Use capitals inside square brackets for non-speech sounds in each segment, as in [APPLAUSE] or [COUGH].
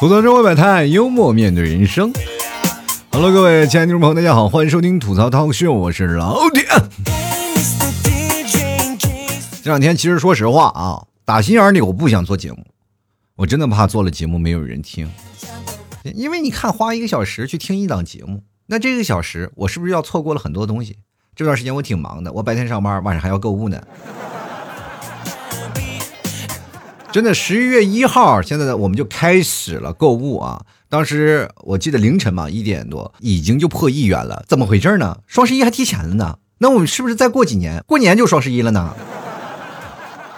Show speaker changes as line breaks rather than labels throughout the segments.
吐槽社会百态，幽默面对人生。Hello，各位亲爱的听众朋友，大家好，欢迎收听吐槽涛秀，我是老铁。这两天其实说实话啊，打心眼里我不想做节目，我真的怕做了节目没有人听。因为你看，花一个小时去听一档节目，那这个小时我是不是要错过了很多东西？这段时间我挺忙的，我白天上班，晚上还要购物呢。真的，十一月一号，现在呢我们就开始了购物啊！当时我记得凌晨嘛，一点多已经就破亿元了，怎么回事呢？双十一还提前了呢？那我们是不是再过几年，过年就双十一了呢？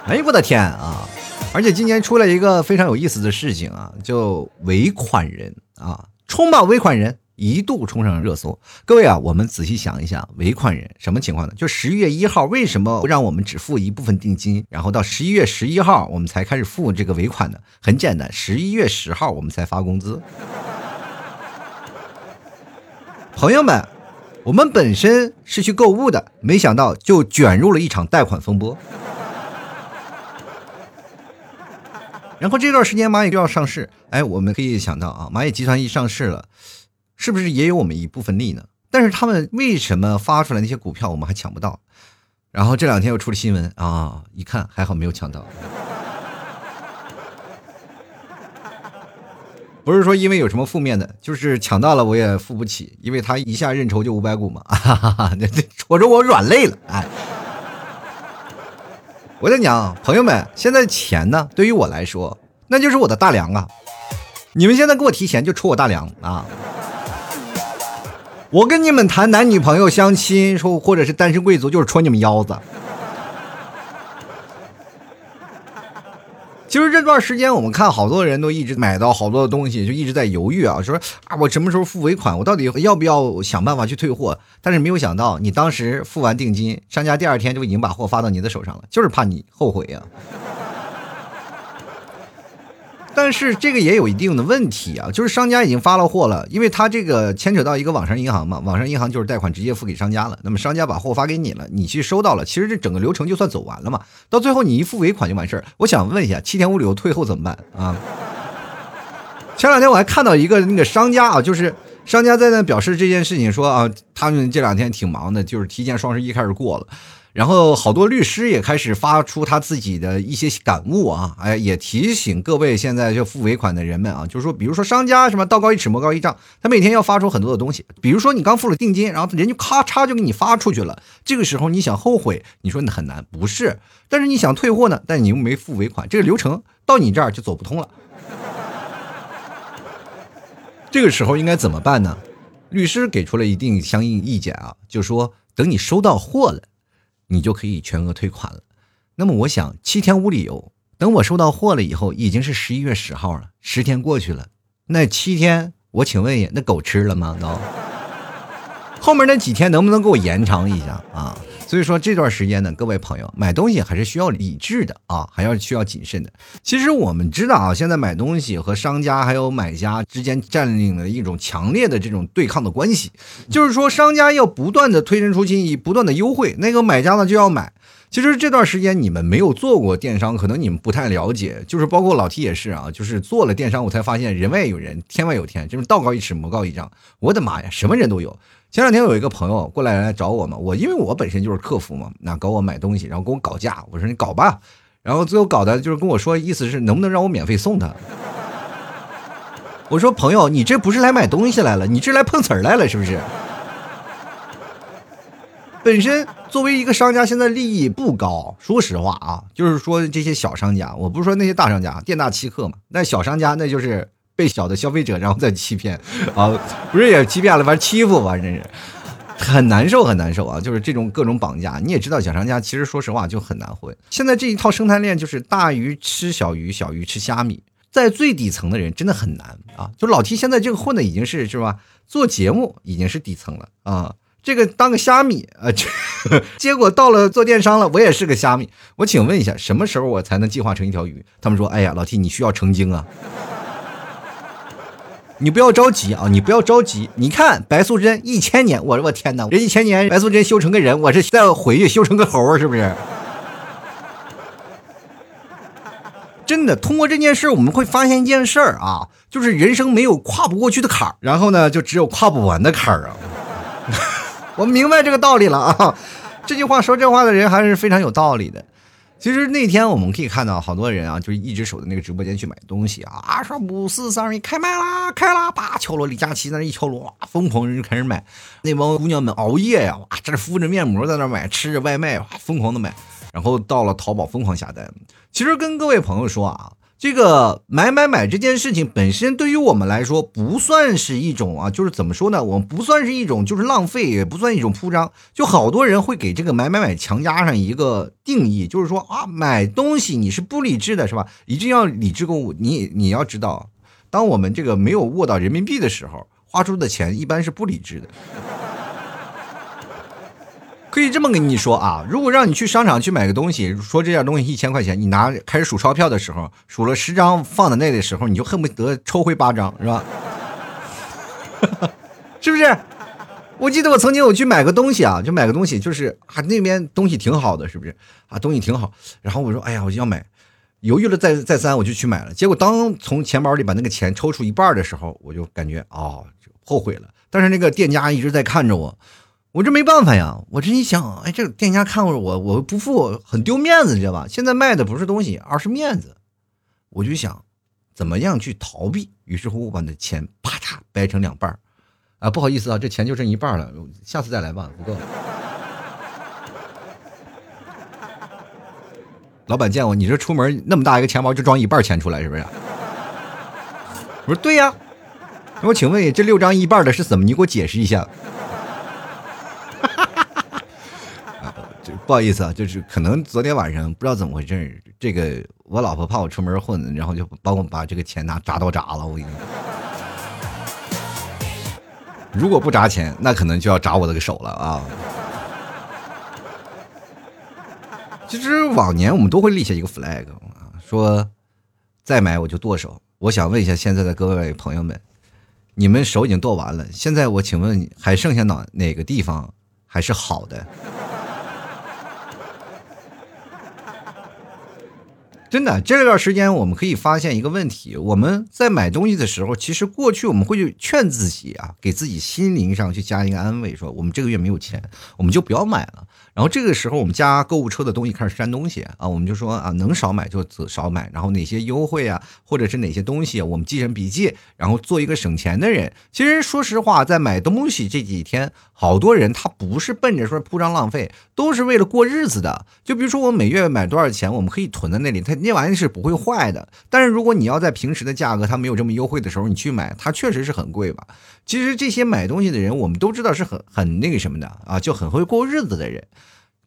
哎，我的天啊！而且今年出了一个非常有意思的事情啊，就尾款人啊，冲吧尾款人！一度冲上热搜。各位啊，我们仔细想一想，尾款人什么情况呢？就十一月一号，为什么让我们只付一部分定金，然后到十一月十一号我们才开始付这个尾款呢？很简单，十一月十号我们才发工资。朋友们，我们本身是去购物的，没想到就卷入了一场贷款风波。然后这段时间蚂蚁就要上市，哎，我们可以想到啊，蚂蚁集团一上市了。是不是也有我们一部分利呢？但是他们为什么发出来那些股票我们还抢不到？然后这两天又出了新闻啊，一看还好没有抢到。不是说因为有什么负面的，就是抢到了我也付不起，因为他一下认筹就五百股嘛，哈哈哈，那戳着我软肋了。哎，我跟你讲，朋友们，现在钱呢，对于我来说那就是我的大梁啊！你们现在给我提钱就戳我大梁啊！我跟你们谈男女朋友相亲，说或者是单身贵族，就是戳你们腰子。其实这段时间，我们看好多人都一直买到好多的东西，就一直在犹豫啊，说啊，我什么时候付尾款？我到底要不要想办法去退货？但是没有想到，你当时付完定金，商家第二天就已经把货发到你的手上了，就是怕你后悔呀。但是这个也有一定的问题啊，就是商家已经发了货了，因为他这个牵扯到一个网上银行嘛，网上银行就是贷款直接付给商家了，那么商家把货发给你了，你去收到了，其实这整个流程就算走完了嘛，到最后你一付尾款就完事儿。我想问一下，七天无理由退后怎么办啊？前两天我还看到一个那个商家啊，就是商家在那表示这件事情，说啊，他们这两天挺忙的，就是提前双十一开始过了。然后好多律师也开始发出他自己的一些感悟啊，哎，也提醒各位现在就付尾款的人们啊，就是说，比如说商家什么道高一尺魔高一丈，他每天要发出很多的东西，比如说你刚付了定金，然后人就咔嚓就给你发出去了，这个时候你想后悔，你说你很难，不是？但是你想退货呢，但你又没付尾款，这个流程到你这儿就走不通了。这个时候应该怎么办呢？律师给出了一定相应意见啊，就说等你收到货了。你就可以全额退款了。那么我想七天无理由，等我收到货了以后，已经是十一月十号了，十天过去了，那七天我请问一下，那狗吃了吗？都 [LAUGHS] 后面那几天能不能给我延长一下啊？所以说这段时间呢，各位朋友买东西还是需要理智的啊，还要需要谨慎的。其实我们知道啊，现在买东西和商家还有买家之间占领了一种强烈的这种对抗的关系，就是说商家要不断的推陈出新，以不断的优惠，那个买家呢就要买。其实这段时间你们没有做过电商，可能你们不太了解，就是包括老 T 也是啊，就是做了电商，我才发现人外有人，天外有天，就是道高一尺，魔高一丈。我的妈呀，什么人都有。前两天有一个朋友过来来找我嘛，我因为我本身就是客服嘛，那搞我买东西，然后跟我搞价，我说你搞吧，然后最后搞的就是跟我说，意思是能不能让我免费送他？我说朋友，你这不是来买东西来了，你这来碰瓷儿来了是不是？本身作为一个商家，现在利益不高，说实话啊，就是说这些小商家，我不是说那些大商家，店大欺客嘛，那小商家那就是。被小的消费者然后再欺骗，啊，不是也欺骗了，反正欺负吧，真是很难受，很难受啊！就是这种各种绑架，你也知道，小商家其实说实话就很难混。现在这一套生态链就是大鱼吃小鱼，小鱼吃虾米，在最底层的人真的很难啊！就老 T 现在这个混的已经是是吧？做节目已经是底层了啊，这个当个虾米啊，结果到了做电商了，我也是个虾米。我请问一下，什么时候我才能进化成一条鱼？他们说，哎呀，老 T 你需要成精啊！你不要着急啊，你不要着急。你看白素贞一千年，我我天哪，这一千年白素贞修成个人，我是再回去修成个猴是不是？真的，通过这件事我们会发现一件事儿啊，就是人生没有跨不过去的坎儿，然后呢，就只有跨不完的坎儿啊。[LAUGHS] 我明白这个道理了啊，这句话说这话的人还是非常有道理的。其实那天我们可以看到好多人啊，就是一直守在那个直播间去买东西啊，啊说五四三二一开卖啦，开啦，叭敲锣，李佳琦在那一敲锣，哇，疯狂人就开始买，那帮姑娘们熬夜呀，哇，这敷着面膜在那买，吃着外卖，哇，疯狂的买。然后到了淘宝疯狂下单，其实跟各位朋友说啊，这个买买买这件事情本身对于我们来说不算是一种啊，就是怎么说呢？我们不算是一种就是浪费，也不算一种铺张。就好多人会给这个买买买强加上一个定义，就是说啊，买东西你是不理智的，是吧？一定要理智购物。你你要知道，当我们这个没有握到人民币的时候，花出的钱一般是不理智的。可以这么跟你说啊，如果让你去商场去买个东西，说这件东西一千块钱，你拿开始数钞票的时候，数了十张放在那的时候，你就恨不得抽回八张，是吧？[LAUGHS] 是不是？我记得我曾经我去买个东西啊，就买个东西，就是啊那边东西挺好的，是不是？啊东西挺好，然后我说哎呀我就要买，犹豫了再再三，我就去买了。结果当从钱包里把那个钱抽出一半的时候，我就感觉哦后悔了。但是那个店家一直在看着我。我这没办法呀，我这一想，哎，这个店家看着我，我不付很丢面子，你知道吧？现在卖的不是东西，而是面子。我就想，怎么样去逃避？于是乎，我把那钱啪嚓掰成两半儿，啊，不好意思啊，这钱就剩一半了，下次再来吧，不够。老板见我你这出门那么大一个钱包就装一半钱出来，是不是？[LAUGHS] 我说对呀，我请问这六张一半的是怎么？你给我解释一下。不好意思啊，就是可能昨天晚上不知道怎么回事这个我老婆怕我出门混，然后就帮我把这个钱拿铡刀铡了。我跟你说，如果不铡钱，那可能就要铡我的个手了啊。其实往年我们都会立下一个 flag 啊，说再买我就剁手。我想问一下现在的各位朋友们，你们手已经剁完了，现在我请问还剩下哪哪个地方还是好的？真的，这段时间我们可以发现一个问题：我们在买东西的时候，其实过去我们会去劝自己啊，给自己心灵上去加一个安慰，说我们这个月没有钱，我们就不要买了。然后这个时候，我们加购物车的东西开始删东西啊，我们就说啊，能少买就少买。然后哪些优惠啊，或者是哪些东西，我们记成笔记，然后做一个省钱的人。其实说实话，在买东西这几天，好多人他不是奔着说铺张浪费，都是为了过日子的。就比如说我每月买多少钱，我们可以囤在那里，它那玩意是不会坏的。但是如果你要在平时的价格它没有这么优惠的时候，你去买，它确实是很贵吧。其实这些买东西的人，我们都知道是很很那个什么的啊，就很会过日子的人。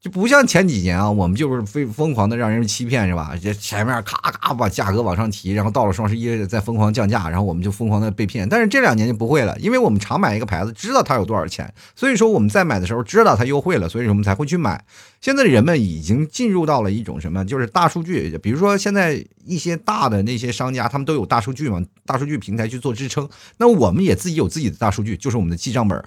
就不像前几年啊，我们就是非疯狂的让人欺骗，是吧？这前面咔咔把价格往上提，然后到了双十一再疯狂降价，然后我们就疯狂的被骗。但是这两年就不会了，因为我们常买一个牌子，知道它有多少钱，所以说我们在买的时候知道它优惠了，所以我们才会去买。现在人们已经进入到了一种什么，就是大数据，比如说现在一些大的那些商家，他们都有大数据嘛，大数据平台去做支撑。那我们也自己有自己的大数据，就是我们的记账本。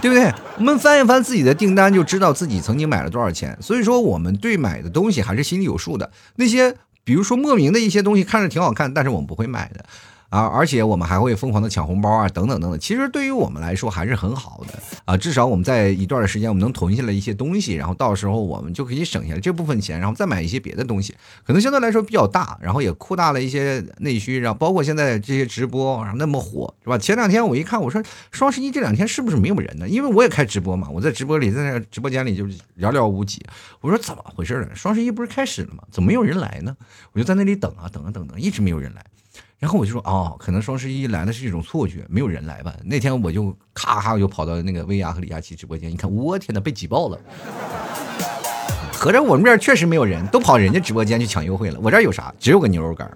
对不对？我们翻一翻自己的订单，就知道自己曾经买了多少钱。所以说，我们对买的东西还是心里有数的。那些，比如说莫名的一些东西，看着挺好看，但是我们不会买的。啊，而且我们还会疯狂的抢红包啊，等等等等。其实对于我们来说还是很好的啊，至少我们在一段的时间，我们能囤下来一些东西，然后到时候我们就可以省下来这部分钱，然后再买一些别的东西，可能相对来说比较大，然后也扩大了一些内需，然后包括现在这些直播那么火，是吧？前两天我一看，我说双十一这两天是不是没有人呢？因为我也开直播嘛，我在直播里，在那直播间里就寥寥无几。我说怎么回事呢？双十一不是开始了吗？怎么没有人来呢？我就在那里等啊等啊等等，一直没有人来。然后我就说，哦，可能双十一来的是一种错觉，没有人来吧？那天我就咔咔，就跑到那个薇娅和李佳琦直播间，一看，我天呐，被挤爆了！合着我们这儿确实没有人，都跑人家直播间去抢优惠了。我这儿有啥？只有个牛肉干。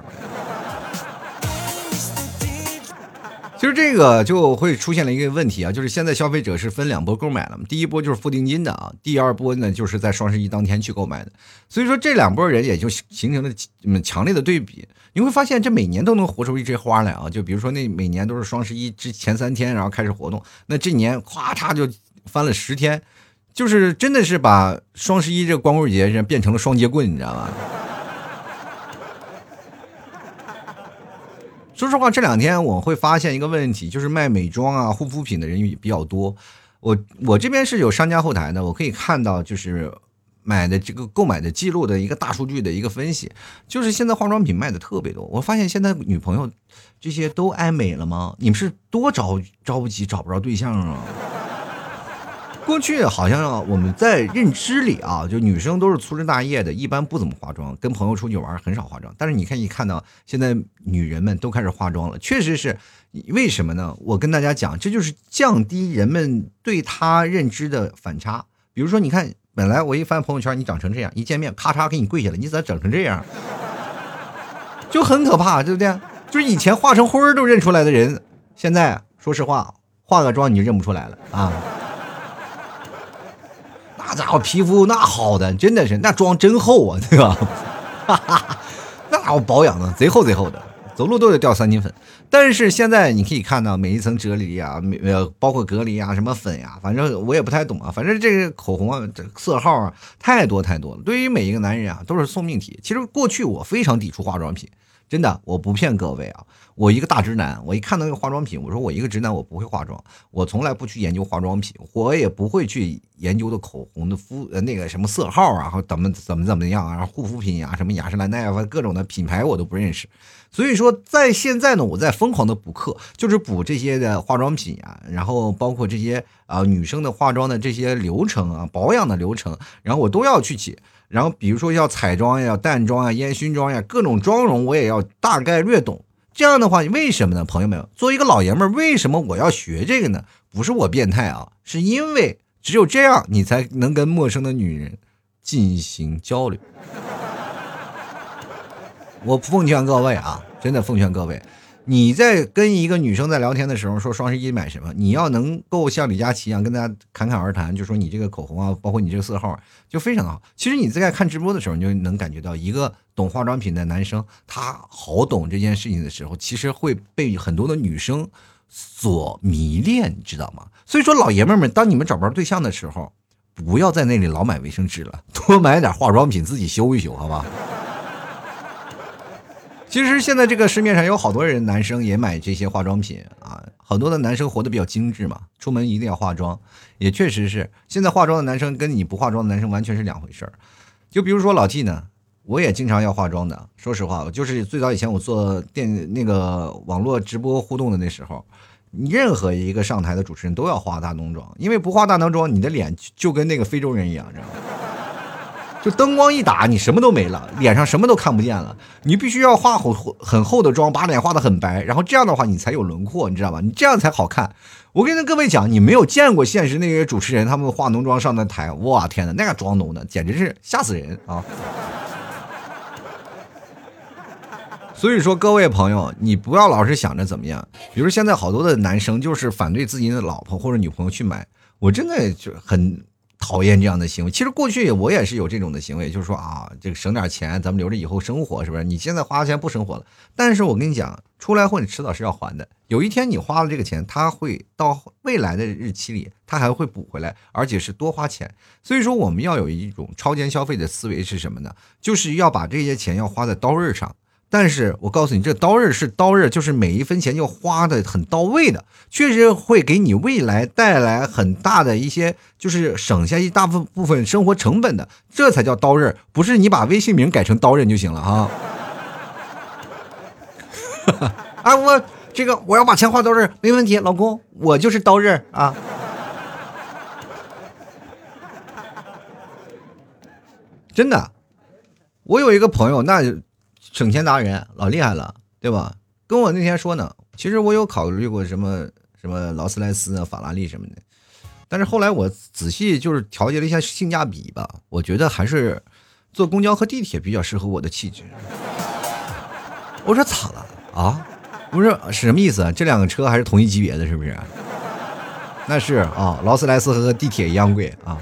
其实这个就会出现了一个问题啊，就是现在消费者是分两波购买了嘛，第一波就是付定金的啊，第二波呢就是在双十一当天去购买的，所以说这两波人也就形成了嗯强烈的对比。你会发现这每年都能活出一枝花来啊，就比如说那每年都是双十一之前三天，然后开始活动，那这年咵嚓就翻了十天，就是真的是把双十一这光棍节变成了双节棍，你知道吗？说实话，这两天我会发现一个问题，就是卖美妆啊、护肤品的人也比较多。我我这边是有商家后台的，我可以看到就是买的这个购买的记录的一个大数据的一个分析，就是现在化妆品卖的特别多。我发现现在女朋友这些都爱美了吗？你们是多着着急找不着对象啊？过去好像我们在认知里啊，就女生都是粗枝大叶的，一般不怎么化妆，跟朋友出去玩很少化妆。但是你看一看到现在女人们都开始化妆了，确实是为什么呢？我跟大家讲，这就是降低人们对她认知的反差。比如说，你看，本来我一翻朋友圈，你长成这样，一见面咔嚓给你跪下了，你咋整成这样？就很可怕，对不对？就是以前化成灰都认出来的人，现在说实话，化个妆你就认不出来了啊。那家伙皮肤那好的，真的是那妆真厚啊，对吧？哈 [LAUGHS] 哈那家伙保养的贼厚贼厚的，走路都得掉三斤粉。但是现在你可以看到每一层啫喱啊，呃，包括隔离啊，什么粉呀，反正我也不太懂啊。反正这个口红啊，这色号啊，太多太多了。对于每一个男人啊，都是送命题。其实过去我非常抵触化妆品，真的，我不骗各位啊。我一个大直男，我一看到那个化妆品，我说我一个直男，我不会化妆，我从来不去研究化妆品，我也不会去研究的口红的肤呃那个什么色号啊，或怎么怎么怎么样啊，护肤品呀，什么雅诗兰黛啊，各种的品牌我都不认识。所以说，在现在呢，我在疯狂的补课，就是补这些的化妆品啊，然后包括这些啊女生的化妆的这些流程啊，保养的流程，然后我都要去解。然后比如说要彩妆呀、淡妆啊、烟熏妆呀，各种妆容我也要大概略懂。这样的话，为什么呢？朋友们，作为一个老爷们儿，为什么我要学这个呢？不是我变态啊，是因为只有这样，你才能跟陌生的女人进行交流。我奉劝各位啊，真的奉劝各位。你在跟一个女生在聊天的时候说双十一买什么？你要能够像李佳琦一样跟大家侃侃而谈，就说你这个口红啊，包括你这个色号，就非常的好。其实你在看直播的时候，你就能感觉到一个懂化妆品的男生，他好懂这件事情的时候，其实会被很多的女生所迷恋，你知道吗？所以说，老爷们们，当你们找不着对象的时候，不要在那里老买卫生纸了，多买点化妆品自己修一修，好吧？其实现在这个市面上有好多人，男生也买这些化妆品啊。很多的男生活得比较精致嘛，出门一定要化妆，也确实是。现在化妆的男生跟你不化妆的男生完全是两回事儿。就比如说老 T 呢，我也经常要化妆的。说实话，就是最早以前我做电那个网络直播互动的那时候，任何一个上台的主持人都要化大浓妆，因为不化大浓妆，你的脸就跟那个非洲人一样，知道吗？就灯光一打，你什么都没了，脸上什么都看不见了。你必须要化很很厚的妆，把脸画的很白，然后这样的话你才有轮廓，你知道吧？你这样才好看。我跟各位讲，你没有见过现实那些主持人，他们化浓妆上的台，哇天哪，那个妆浓的简直是吓死人啊！[LAUGHS] 所以说，各位朋友，你不要老是想着怎么样。比如现在好多的男生就是反对自己的老婆或者女朋友去买，我真的就很。讨厌这样的行为。其实过去我也是有这种的行为，就是说啊，这个省点钱，咱们留着以后生活，是不是？你现在花钱不生活了，但是我跟你讲，出来混迟早是要还的。有一天你花了这个钱，他会到未来的日期里，他还会补回来，而且是多花钱。所以说，我们要有一种超前消费的思维是什么呢？就是要把这些钱要花在刀刃上。但是我告诉你，这刀刃是刀刃，就是每一分钱要花的很到位的，确实会给你未来带来很大的一些，就是省下一大部部分生活成本的，这才叫刀刃，不是你把微信名改成刀刃就行了啊！[LAUGHS] 啊，我这个我要把钱花刀刃，没问题，老公，我就是刀刃啊！真的，我有一个朋友，那。省钱达人老厉害了，对吧？跟我那天说呢，其实我有考虑过什么什么劳斯莱斯啊、法拉利什么的，但是后来我仔细就是调节了一下性价比吧，我觉得还是坐公交和地铁比较适合我的气质。我说咋了啊？不是是什么意思啊？这两个车还是同一级别的，是不是？那是啊，劳斯莱斯和地铁一样贵啊。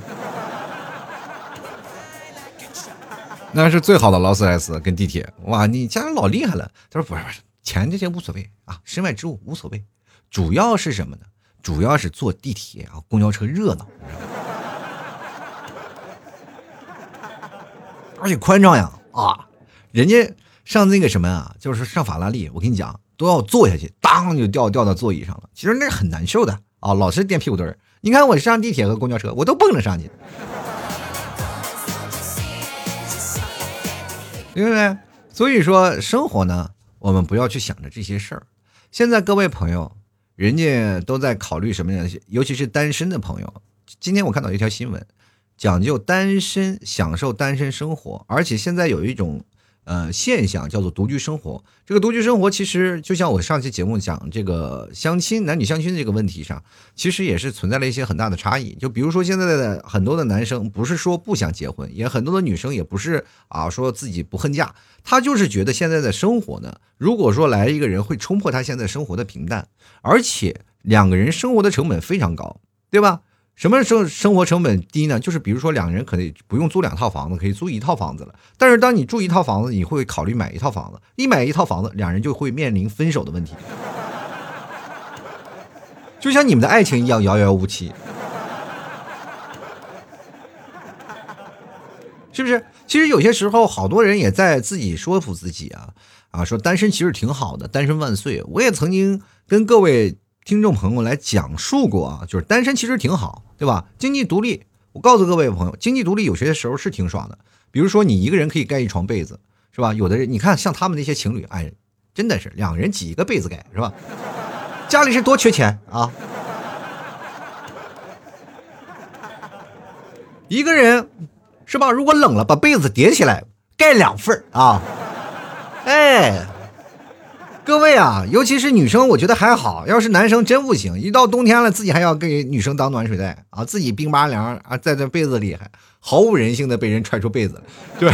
那是最好的劳斯莱斯跟地铁，哇，你家人老厉害了。他说不是不是，钱这些无所谓啊，身外之物无所谓，主要是什么呢？主要是坐地铁啊，公交车热闹，而且宽敞呀啊！人家上那个什么啊，就是上法拉利，我跟你讲，都要坐下去，当就掉掉到座椅上了。其实那很难受的啊，老是垫屁股墩儿。你看我上地铁和公交车，我都蹦着上去。对不对？所以说，生活呢，我们不要去想着这些事儿。现在各位朋友，人家都在考虑什么呀？尤其是单身的朋友。今天我看到一条新闻，讲究单身，享受单身生活，而且现在有一种。呃，现象叫做独居生活。这个独居生活其实就像我上期节目讲这个相亲男女相亲这个问题上，其实也是存在了一些很大的差异。就比如说现在的很多的男生不是说不想结婚，也很多的女生也不是啊说自己不恨嫁，他就是觉得现在的生活呢，如果说来一个人会冲破他现在生活的平淡，而且两个人生活的成本非常高，对吧？什么生生活成本低呢？就是比如说两个人可能不用租两套房子，可以租一套房子了。但是当你住一套房子，你会考虑买一套房子。一买一套房子，两人就会面临分手的问题，就像你们的爱情一样遥遥无期，是不是？其实有些时候，好多人也在自己说服自己啊啊，说单身其实挺好的，单身万岁。我也曾经跟各位。听众朋友来讲述过啊，就是单身其实挺好，对吧？经济独立，我告诉各位朋友，经济独立有些时候是挺爽的。比如说你一个人可以盖一床被子，是吧？有的人你看像他们那些情侣，哎，真的是两个人挤一个被子盖，是吧？家里是多缺钱啊！一个人是吧？如果冷了，把被子叠起来盖两份啊，哎。各位啊，尤其是女生，我觉得还好。要是男生真不行，一到冬天了，自己还要给女生当暖水袋啊，自己冰巴凉啊，在这被子里还毫无人性的被人踹出被子。[LAUGHS] 对，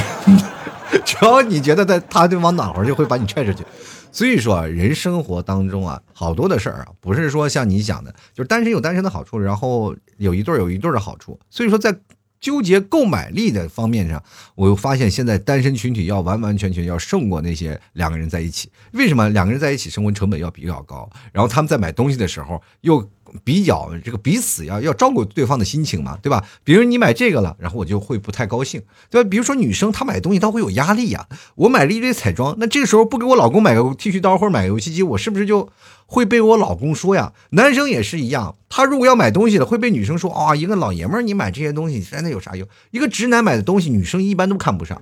只要你觉得他他就往暖和，就会把你踹出去。所以说，人生活当中啊，好多的事儿啊，不是说像你讲的，就是单身有单身的好处，然后有一对有一对的好处。所以说，在纠结购买力的方面上，我又发现现在单身群体要完完全全要胜过那些两个人在一起。为什么两个人在一起生活成本要比较高？然后他们在买东西的时候又。比较这个彼此要要照顾对方的心情嘛，对吧？比如你买这个了，然后我就会不太高兴，对吧？比如说女生她买东西她会有压力呀，我买了一堆彩妆，那这个时候不给我老公买个剃须刀或者买个游戏机，我是不是就会被我老公说呀？男生也是一样，他如果要买东西了，会被女生说啊，一个老爷们儿你买这些东西真的有啥用？一个直男买的东西，女生一般都看不上。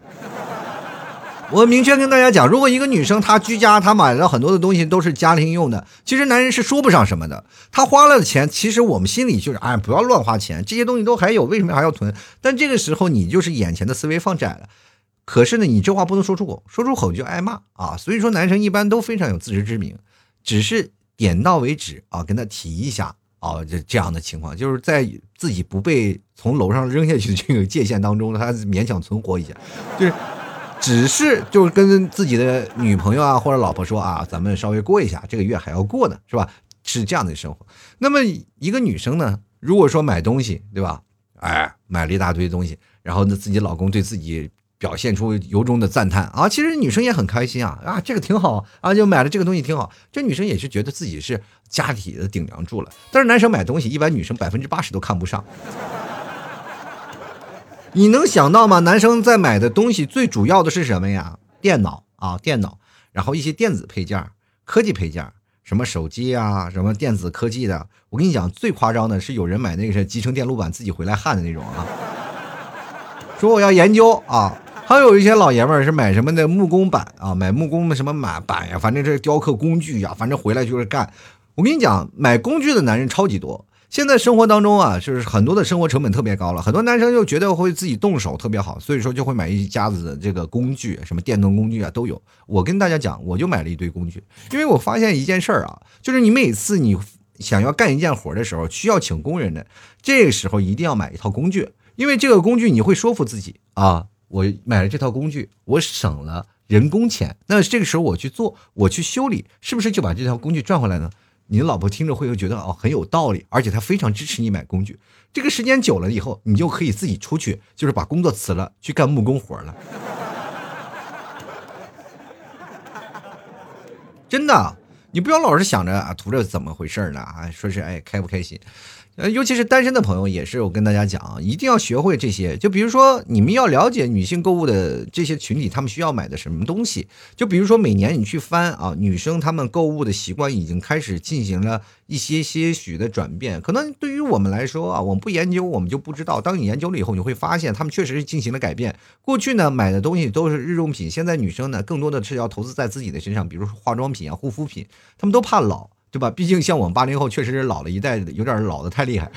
我明确跟大家讲，如果一个女生她居家，她买了很多的东西都是家庭用的，其实男人是说不上什么的。她花了的钱，其实我们心里就是，哎，不要乱花钱，这些东西都还有，为什么还要囤？但这个时候你就是眼前的思维放窄了。可是呢，你这话不能说出口，说出口就挨骂啊。所以说，男生一般都非常有自知之明，只是点到为止啊，跟他提一下啊，这这样的情况，就是在自己不被从楼上扔下去的这个界限当中，他勉强存活一下，就是。只是就是跟自己的女朋友啊或者老婆说啊，咱们稍微过一下，这个月还要过呢，是吧？是这样的生活。那么一个女生呢，如果说买东西，对吧？哎，买了一大堆东西，然后呢，自己老公对自己表现出由衷的赞叹啊，其实女生也很开心啊啊，这个挺好啊，就买了这个东西挺好。这女生也是觉得自己是家里的顶梁柱了。但是男生买东西，一般女生百分之八十都看不上。你能想到吗？男生在买的东西最主要的是什么呀？电脑啊，电脑，然后一些电子配件、科技配件，什么手机啊，什么电子科技的。我跟你讲，最夸张的是有人买那个是集成电路板自己回来焊的那种啊，说我要研究啊。还有一些老爷们是买什么的木工板啊，买木工的什么板板呀，反正这是雕刻工具呀，反正回来就是干。我跟你讲，买工具的男人超级多。现在生活当中啊，就是很多的生活成本特别高了，很多男生就觉得会自己动手特别好，所以说就会买一家子的这个工具，什么电动工具啊都有。我跟大家讲，我就买了一堆工具，因为我发现一件事儿啊，就是你每次你想要干一件活的时候，需要请工人的，这个时候一定要买一套工具，因为这个工具你会说服自己啊，我买了这套工具，我省了人工钱。那这个时候我去做，我去修理，是不是就把这套工具赚回来呢？你老婆听着会觉得哦很有道理，而且她非常支持你买工具。这个时间久了以后，你就可以自己出去，就是把工作辞了，去干木工活了。[LAUGHS] 真的，你不要老是想着啊图着怎么回事呢啊，说是哎开不开心。呃，尤其是单身的朋友，也是我跟大家讲啊，一定要学会这些。就比如说，你们要了解女性购物的这些群体，她们需要买的什么东西。就比如说，每年你去翻啊，女生她们购物的习惯已经开始进行了一些些许的转变。可能对于我们来说啊，我们不研究，我们就不知道。当你研究了以后，你会发现她们确实是进行了改变。过去呢，买的东西都是日用品，现在女生呢，更多的是要投资在自己的身上，比如说化妆品啊、护肤品，她们都怕老。对吧？毕竟像我们八零后，确实是老了一代，有点老的太厉害。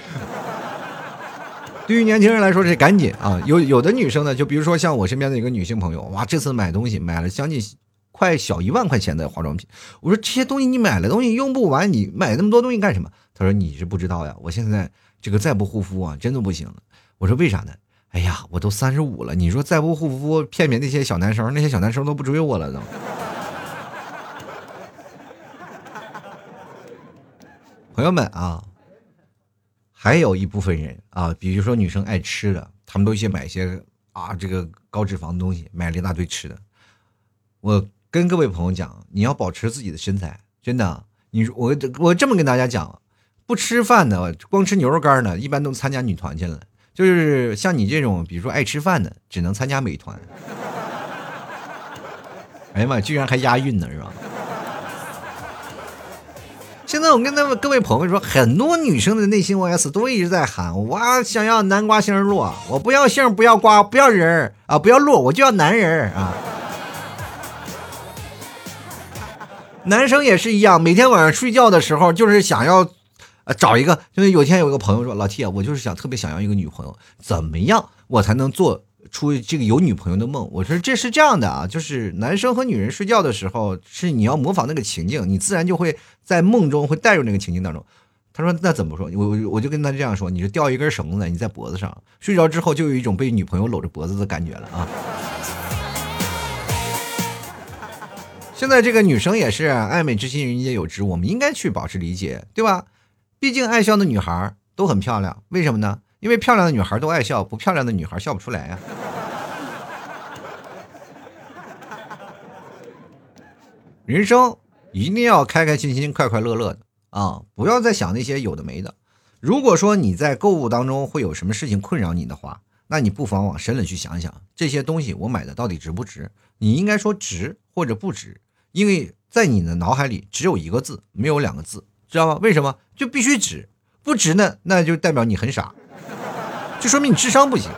[LAUGHS] 对于年轻人来说，是赶紧啊！有有的女生呢，就比如说像我身边的一个女性朋友，哇，这次买东西买了将近快小一万块钱的化妆品。我说这些东西你买了东西用不完，你买那么多东西干什么？她说你是不知道呀，我现在这个再不护肤啊，真的不行。我说为啥呢？哎呀，我都三十五了，你说再不护肤，骗骗那些小男生，那些小男生都不追我了都。朋友们啊，还有一部分人啊，比如说女生爱吃的，他们都去买一些啊这个高脂肪的东西，买了一大堆吃的。我跟各位朋友讲，你要保持自己的身材，真的。你我我这么跟大家讲，不吃饭的，光吃牛肉干的，一般都参加女团去了。就是像你这种，比如说爱吃饭的，只能参加美团。哎呀妈，居然还押韵呢，是吧？现在我跟他们各位朋友说，很多女生的内心 OS 都一直在喊：我想要南瓜杏肉，我不要杏，不要瓜，不要人儿啊，不要落，我就要男人啊！男生也是一样，每天晚上睡觉的时候就是想要，呃，找一个。就是有天有个朋友说：“老 T 啊，我就是想特别想要一个女朋友，怎么样我才能做？”出这个有女朋友的梦，我说这是这样的啊，就是男生和女人睡觉的时候，是你要模仿那个情境，你自然就会在梦中会带入那个情境当中。他说那怎么说？我我就跟他这样说，你就吊一根绳子，你在脖子上，睡着之后就有一种被女朋友搂着脖子的感觉了啊。现在这个女生也是爱美之心人皆有之，我们应该去保持理解，对吧？毕竟爱笑的女孩都很漂亮，为什么呢？因为漂亮的女孩都爱笑，不漂亮的女孩笑不出来呀。[LAUGHS] 人生一定要开开心心、快快乐乐的啊！不要再想那些有的没的。如果说你在购物当中会有什么事情困扰你的话，那你不妨往深了去想想，这些东西我买的到底值不值？你应该说值或者不值，因为在你的脑海里只有一个字，没有两个字，知道吗？为什么？就必须值，不值呢，那就代表你很傻。就说明你智商不行，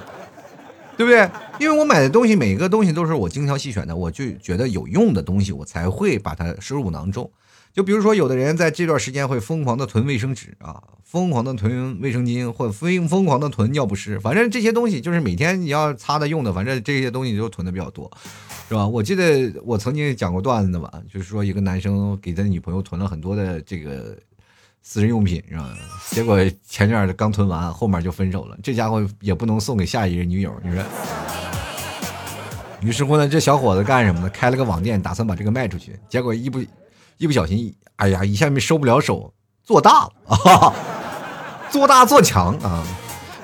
对不对？因为我买的东西，每个东西都是我精挑细选的，我就觉得有用的东西，我才会把它收入囊中。就比如说，有的人在这段时间会疯狂的囤卫生纸啊，疯狂的囤卫生巾，或疯疯狂的囤尿不湿，反正这些东西就是每天你要擦的用的，反正这些东西都囤的比较多，是吧？我记得我曾经讲过段子吧，就是说一个男生给他女朋友囤了很多的这个。私人用品是吧？结果前阵刚囤完，后面就分手了。这家伙也不能送给下一任女友，你说？于是乎呢，这小伙子干什么呢？开了个网店，打算把这个卖出去。结果一不一不小心，哎呀，一下没收不了手，做大了啊！[LAUGHS] 做大做强啊！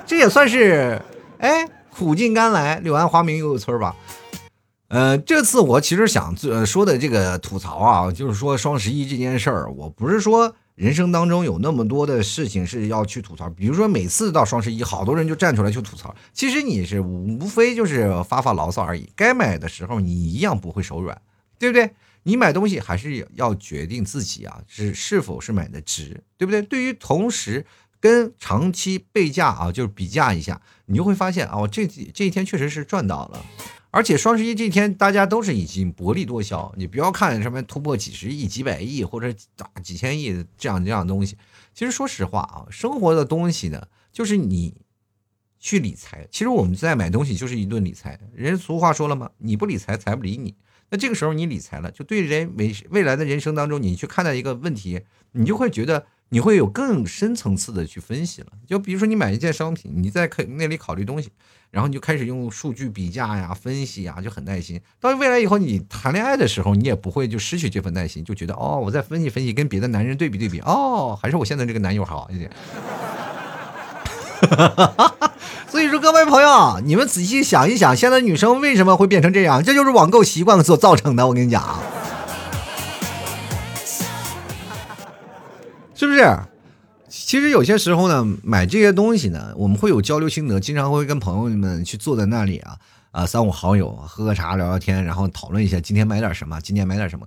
这也算是哎，苦尽甘来，柳暗花明又一村吧。呃，这次我其实想说的这个吐槽啊，就是说双十一这件事儿，我不是说。人生当中有那么多的事情是要去吐槽，比如说每次到双十一，好多人就站出来去吐槽。其实你是无非就是发发牢骚而已。该买的时候你一样不会手软，对不对？你买东西还是要决定自己啊，是是否是买的值，对不对？对于同时跟长期备价啊，就是比价一下，你就会发现哦，这几这一天确实是赚到了。而且双十一这天，大家都是已经薄利多销。你不要看什么突破几十亿、几百亿或者啊几千亿这样这样东西。其实说实话啊，生活的东西呢，就是你去理财。其实我们在买东西就是一顿理财。人俗话说了嘛，你不理财，财不理你。那这个时候你理财了，就对人未未来的人生当中，你去看待一个问题，你就会觉得你会有更深层次的去分析了。就比如说你买一件商品，你在那里考虑东西，然后你就开始用数据比价呀、分析呀，就很耐心。到未来以后，你谈恋爱的时候，你也不会就失去这份耐心，就觉得哦，我在分析分析，跟别的男人对比对比，哦，[LAUGHS] 还是我现在这个男友好一点。所以说，各位朋友，你们仔细想一想，现在女生为什么会变成这样？这就是网购习惯所造成的。我跟你讲，是不是？其实有些时候呢，买这些东西呢，我们会有交流心得，经常会跟朋友们去坐在那里啊啊，三五好友喝喝茶聊聊天，然后讨论一下今天买点什么，今天买点什么。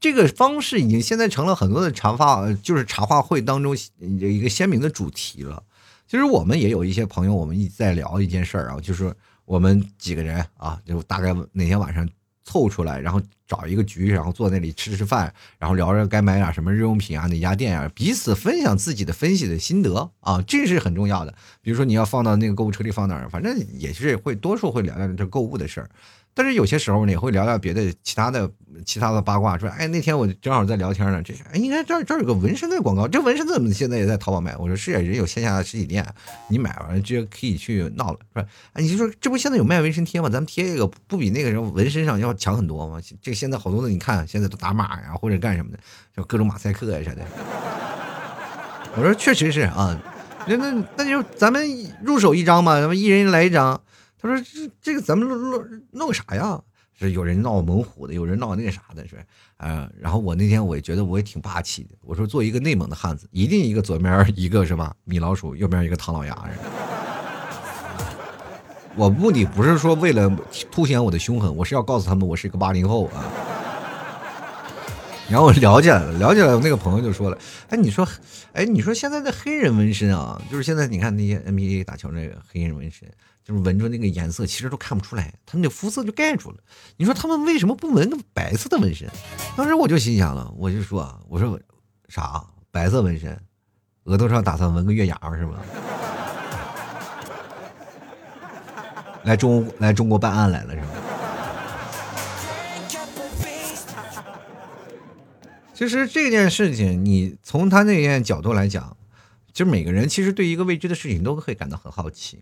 这个方式已经现在成了很多的茶话，就是茶话会当中一个鲜明的主题了。其实我们也有一些朋友，我们一直在聊一件事儿啊，就是我们几个人啊，就大概哪天晚上凑出来，然后找一个局，然后坐那里吃吃饭，然后聊着该买点什么日用品啊，哪家店啊，彼此分享自己的分析的心得啊，这是很重要的。比如说你要放到那个购物车里放哪儿，反正也是会多数会聊聊这购物的事儿。但是有些时候呢，也会聊聊别的其他的其他的八卦，说，哎，那天我正好在聊天呢，这哎，应该这这有个纹身的广告，这纹身怎么现在也在淘宝卖？我说是啊，人有线下的实体店，你买完了直接可以去闹了，是吧？哎，你就说这不现在有卖纹身贴吗？咱们贴一个，不比那个人纹身上要强很多吗？这现在好多的，你看现在都打码呀，或者干什么的，就各种马赛克呀啥的。我说确实是啊，那那那就咱们入手一张嘛，咱们一人来一张。他说：“这这个咱们弄弄弄啥呀？是有人闹猛虎的，有人闹那个啥的，是啊。然后我那天我也觉得我也挺霸气的。我说，做一个内蒙的汉子，一定一个左边一个是吧？米老鼠，右边一个唐老鸭。[LAUGHS] 我目的不是说为了凸显我的凶狠，我是要告诉他们我是一个八零后啊。然后我了解了，了解了，那个朋友就说了：，哎，你说，哎，你说现在的黑人纹身啊，就是现在你看那些 NBA 打球那个黑人纹身。”就是纹出那个颜色，其实都看不出来，他们的肤色就盖住了。你说他们为什么不纹个白色的纹身？当时我就心想了，我就说，我说啥白色纹身，额头上打算纹个月牙是吗？来中来中国办案来了是吗？其实这件事情，你从他那件角度来讲，就每个人其实对一个未知的事情都会感到很好奇。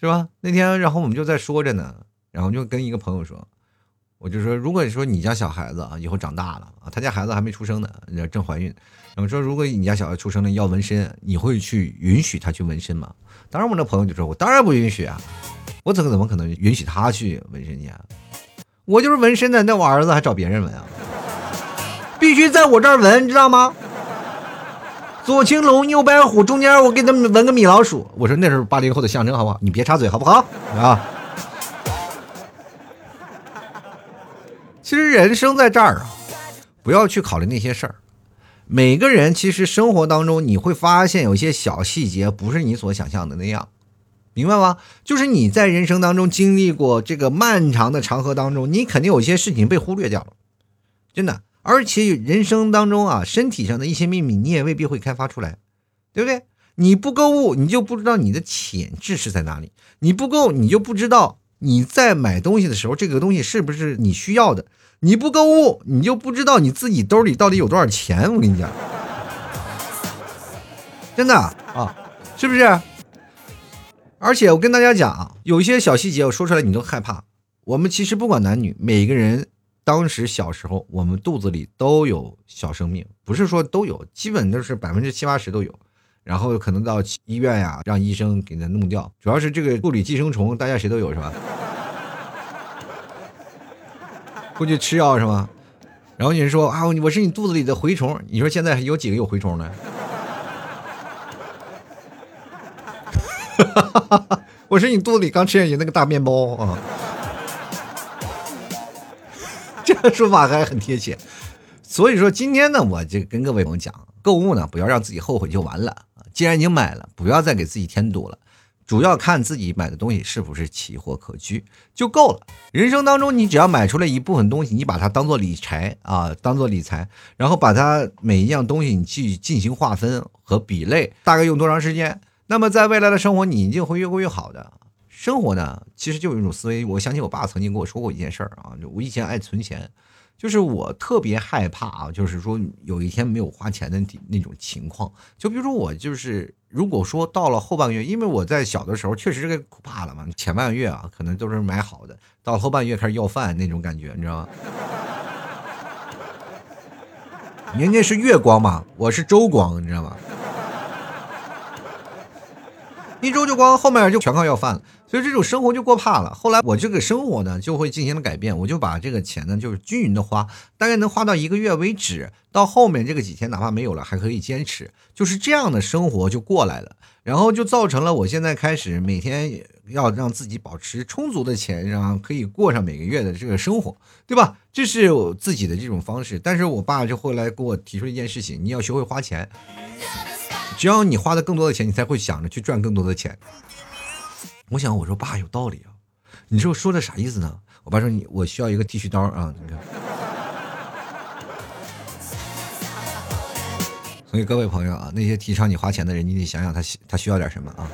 是吧？那天，然后我们就在说着呢，然后就跟一个朋友说，我就说，如果说你家小孩子啊，以后长大了啊，他家孩子还没出生呢，正怀孕，然后说，如果你家小孩出生了要纹身，你会去允许他去纹身吗？当然，我那朋友就说，我当然不允许啊，我怎么怎么可能允许他去纹身去啊？我就是纹身的，那我儿子还找别人纹啊？必须在我这儿纹，知道吗？左青龙，右白虎，中间我给他们纹个米老鼠。我说那是八零后的象征，好不好？你别插嘴，好不好？啊！其实人生在这儿啊，不要去考虑那些事儿。每个人其实生活当中，你会发现有些小细节不是你所想象的那样，明白吗？就是你在人生当中经历过这个漫长的长河当中，你肯定有些事情被忽略掉了，真的。而且人生当中啊，身体上的一些秘密你也未必会开发出来，对不对？你不购物，你就不知道你的潜质是在哪里；你不购，你就不知道你在买东西的时候，这个东西是不是你需要的；你不购物，你就不知道你自己兜里到底有多少钱。我跟你讲，真的啊，是不是？而且我跟大家讲，有一些小细节，我说出来你都害怕。我们其实不管男女，每个人。当时小时候，我们肚子里都有小生命，不是说都有，基本都是百分之七八十都有。然后可能到医院呀，让医生给它弄掉。主要是这个肚里寄生虫，大家谁都有是吧？过去吃药是吗？然后你说啊，我是你肚子里的蛔虫。你说现在有几个有蛔虫的？[LAUGHS] 我是你肚子里刚吃下去那个大面包啊。[LAUGHS] 这个说法还很贴切，所以说今天呢，我就跟各位朋友讲，购物呢不要让自己后悔就完了既然已经买了，不要再给自己添堵了，主要看自己买的东西是不是奇货可居就够了。人生当中，你只要买出来一部分东西，你把它当做理财啊，当做理财，然后把它每一样东西你去进行划分和比类，大概用多长时间，那么在未来的生活你一定会越过越好的。生活呢，其实就有一种思维。我想起我爸曾经跟我说过一件事儿啊，就我以前爱存钱，就是我特别害怕啊，就是说有一天没有花钱的那种情况。就比如说我就是，如果说到了后半个月，因为我在小的时候确实是个苦怕了嘛，前半个月啊可能都是买好的，到后半个月开始要饭那种感觉，你知道吗？人家是月光嘛，我是周光，你知道吗？一周就光，后面就全靠要饭了。所以这种生活就过怕了。后来我这个生活呢，就会进行了改变。我就把这个钱呢，就是均匀的花，大概能花到一个月为止。到后面这个几天哪怕没有了，还可以坚持。就是这样的生活就过来了。然后就造成了我现在开始每天要让自己保持充足的钱，然后可以过上每个月的这个生活，对吧？这是我自己的这种方式。但是我爸就后来给我提出一件事情：你要学会花钱。只要你花的更多的钱，你才会想着去赚更多的钱。我想，我说爸有道理啊，你说说的啥意思呢？我爸说你我需要一个剃须刀啊，你看。所以各位朋友啊，那些提倡你花钱的人，你得想想他他需要点什么啊。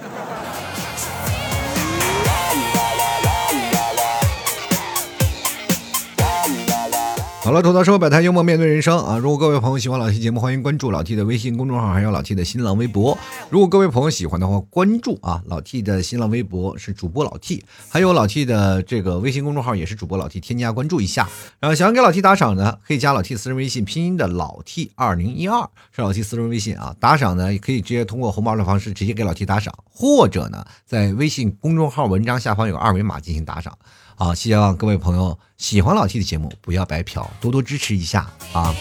好了，吐槽说百态幽默面对人生啊！如果各位朋友喜欢老 T 节目，欢迎关注老 T 的微信公众号，还有老 T 的新浪微博。如果各位朋友喜欢的话，关注啊老 T 的新浪微博是主播老 T，还有老 T 的这个微信公众号也是主播老 T，添加关注一下。然后想要给老 T 打赏的，可以加老 T 私人微信，拼音的老 T 二零一二是老 T 私人微信啊。打赏呢，也可以直接通过红包的方式直接给老 T 打赏，或者呢，在微信公众号文章下方有二维码进行打赏。好，希望各位朋友喜欢老 T 的节目，不要白嫖，多多支持一下啊！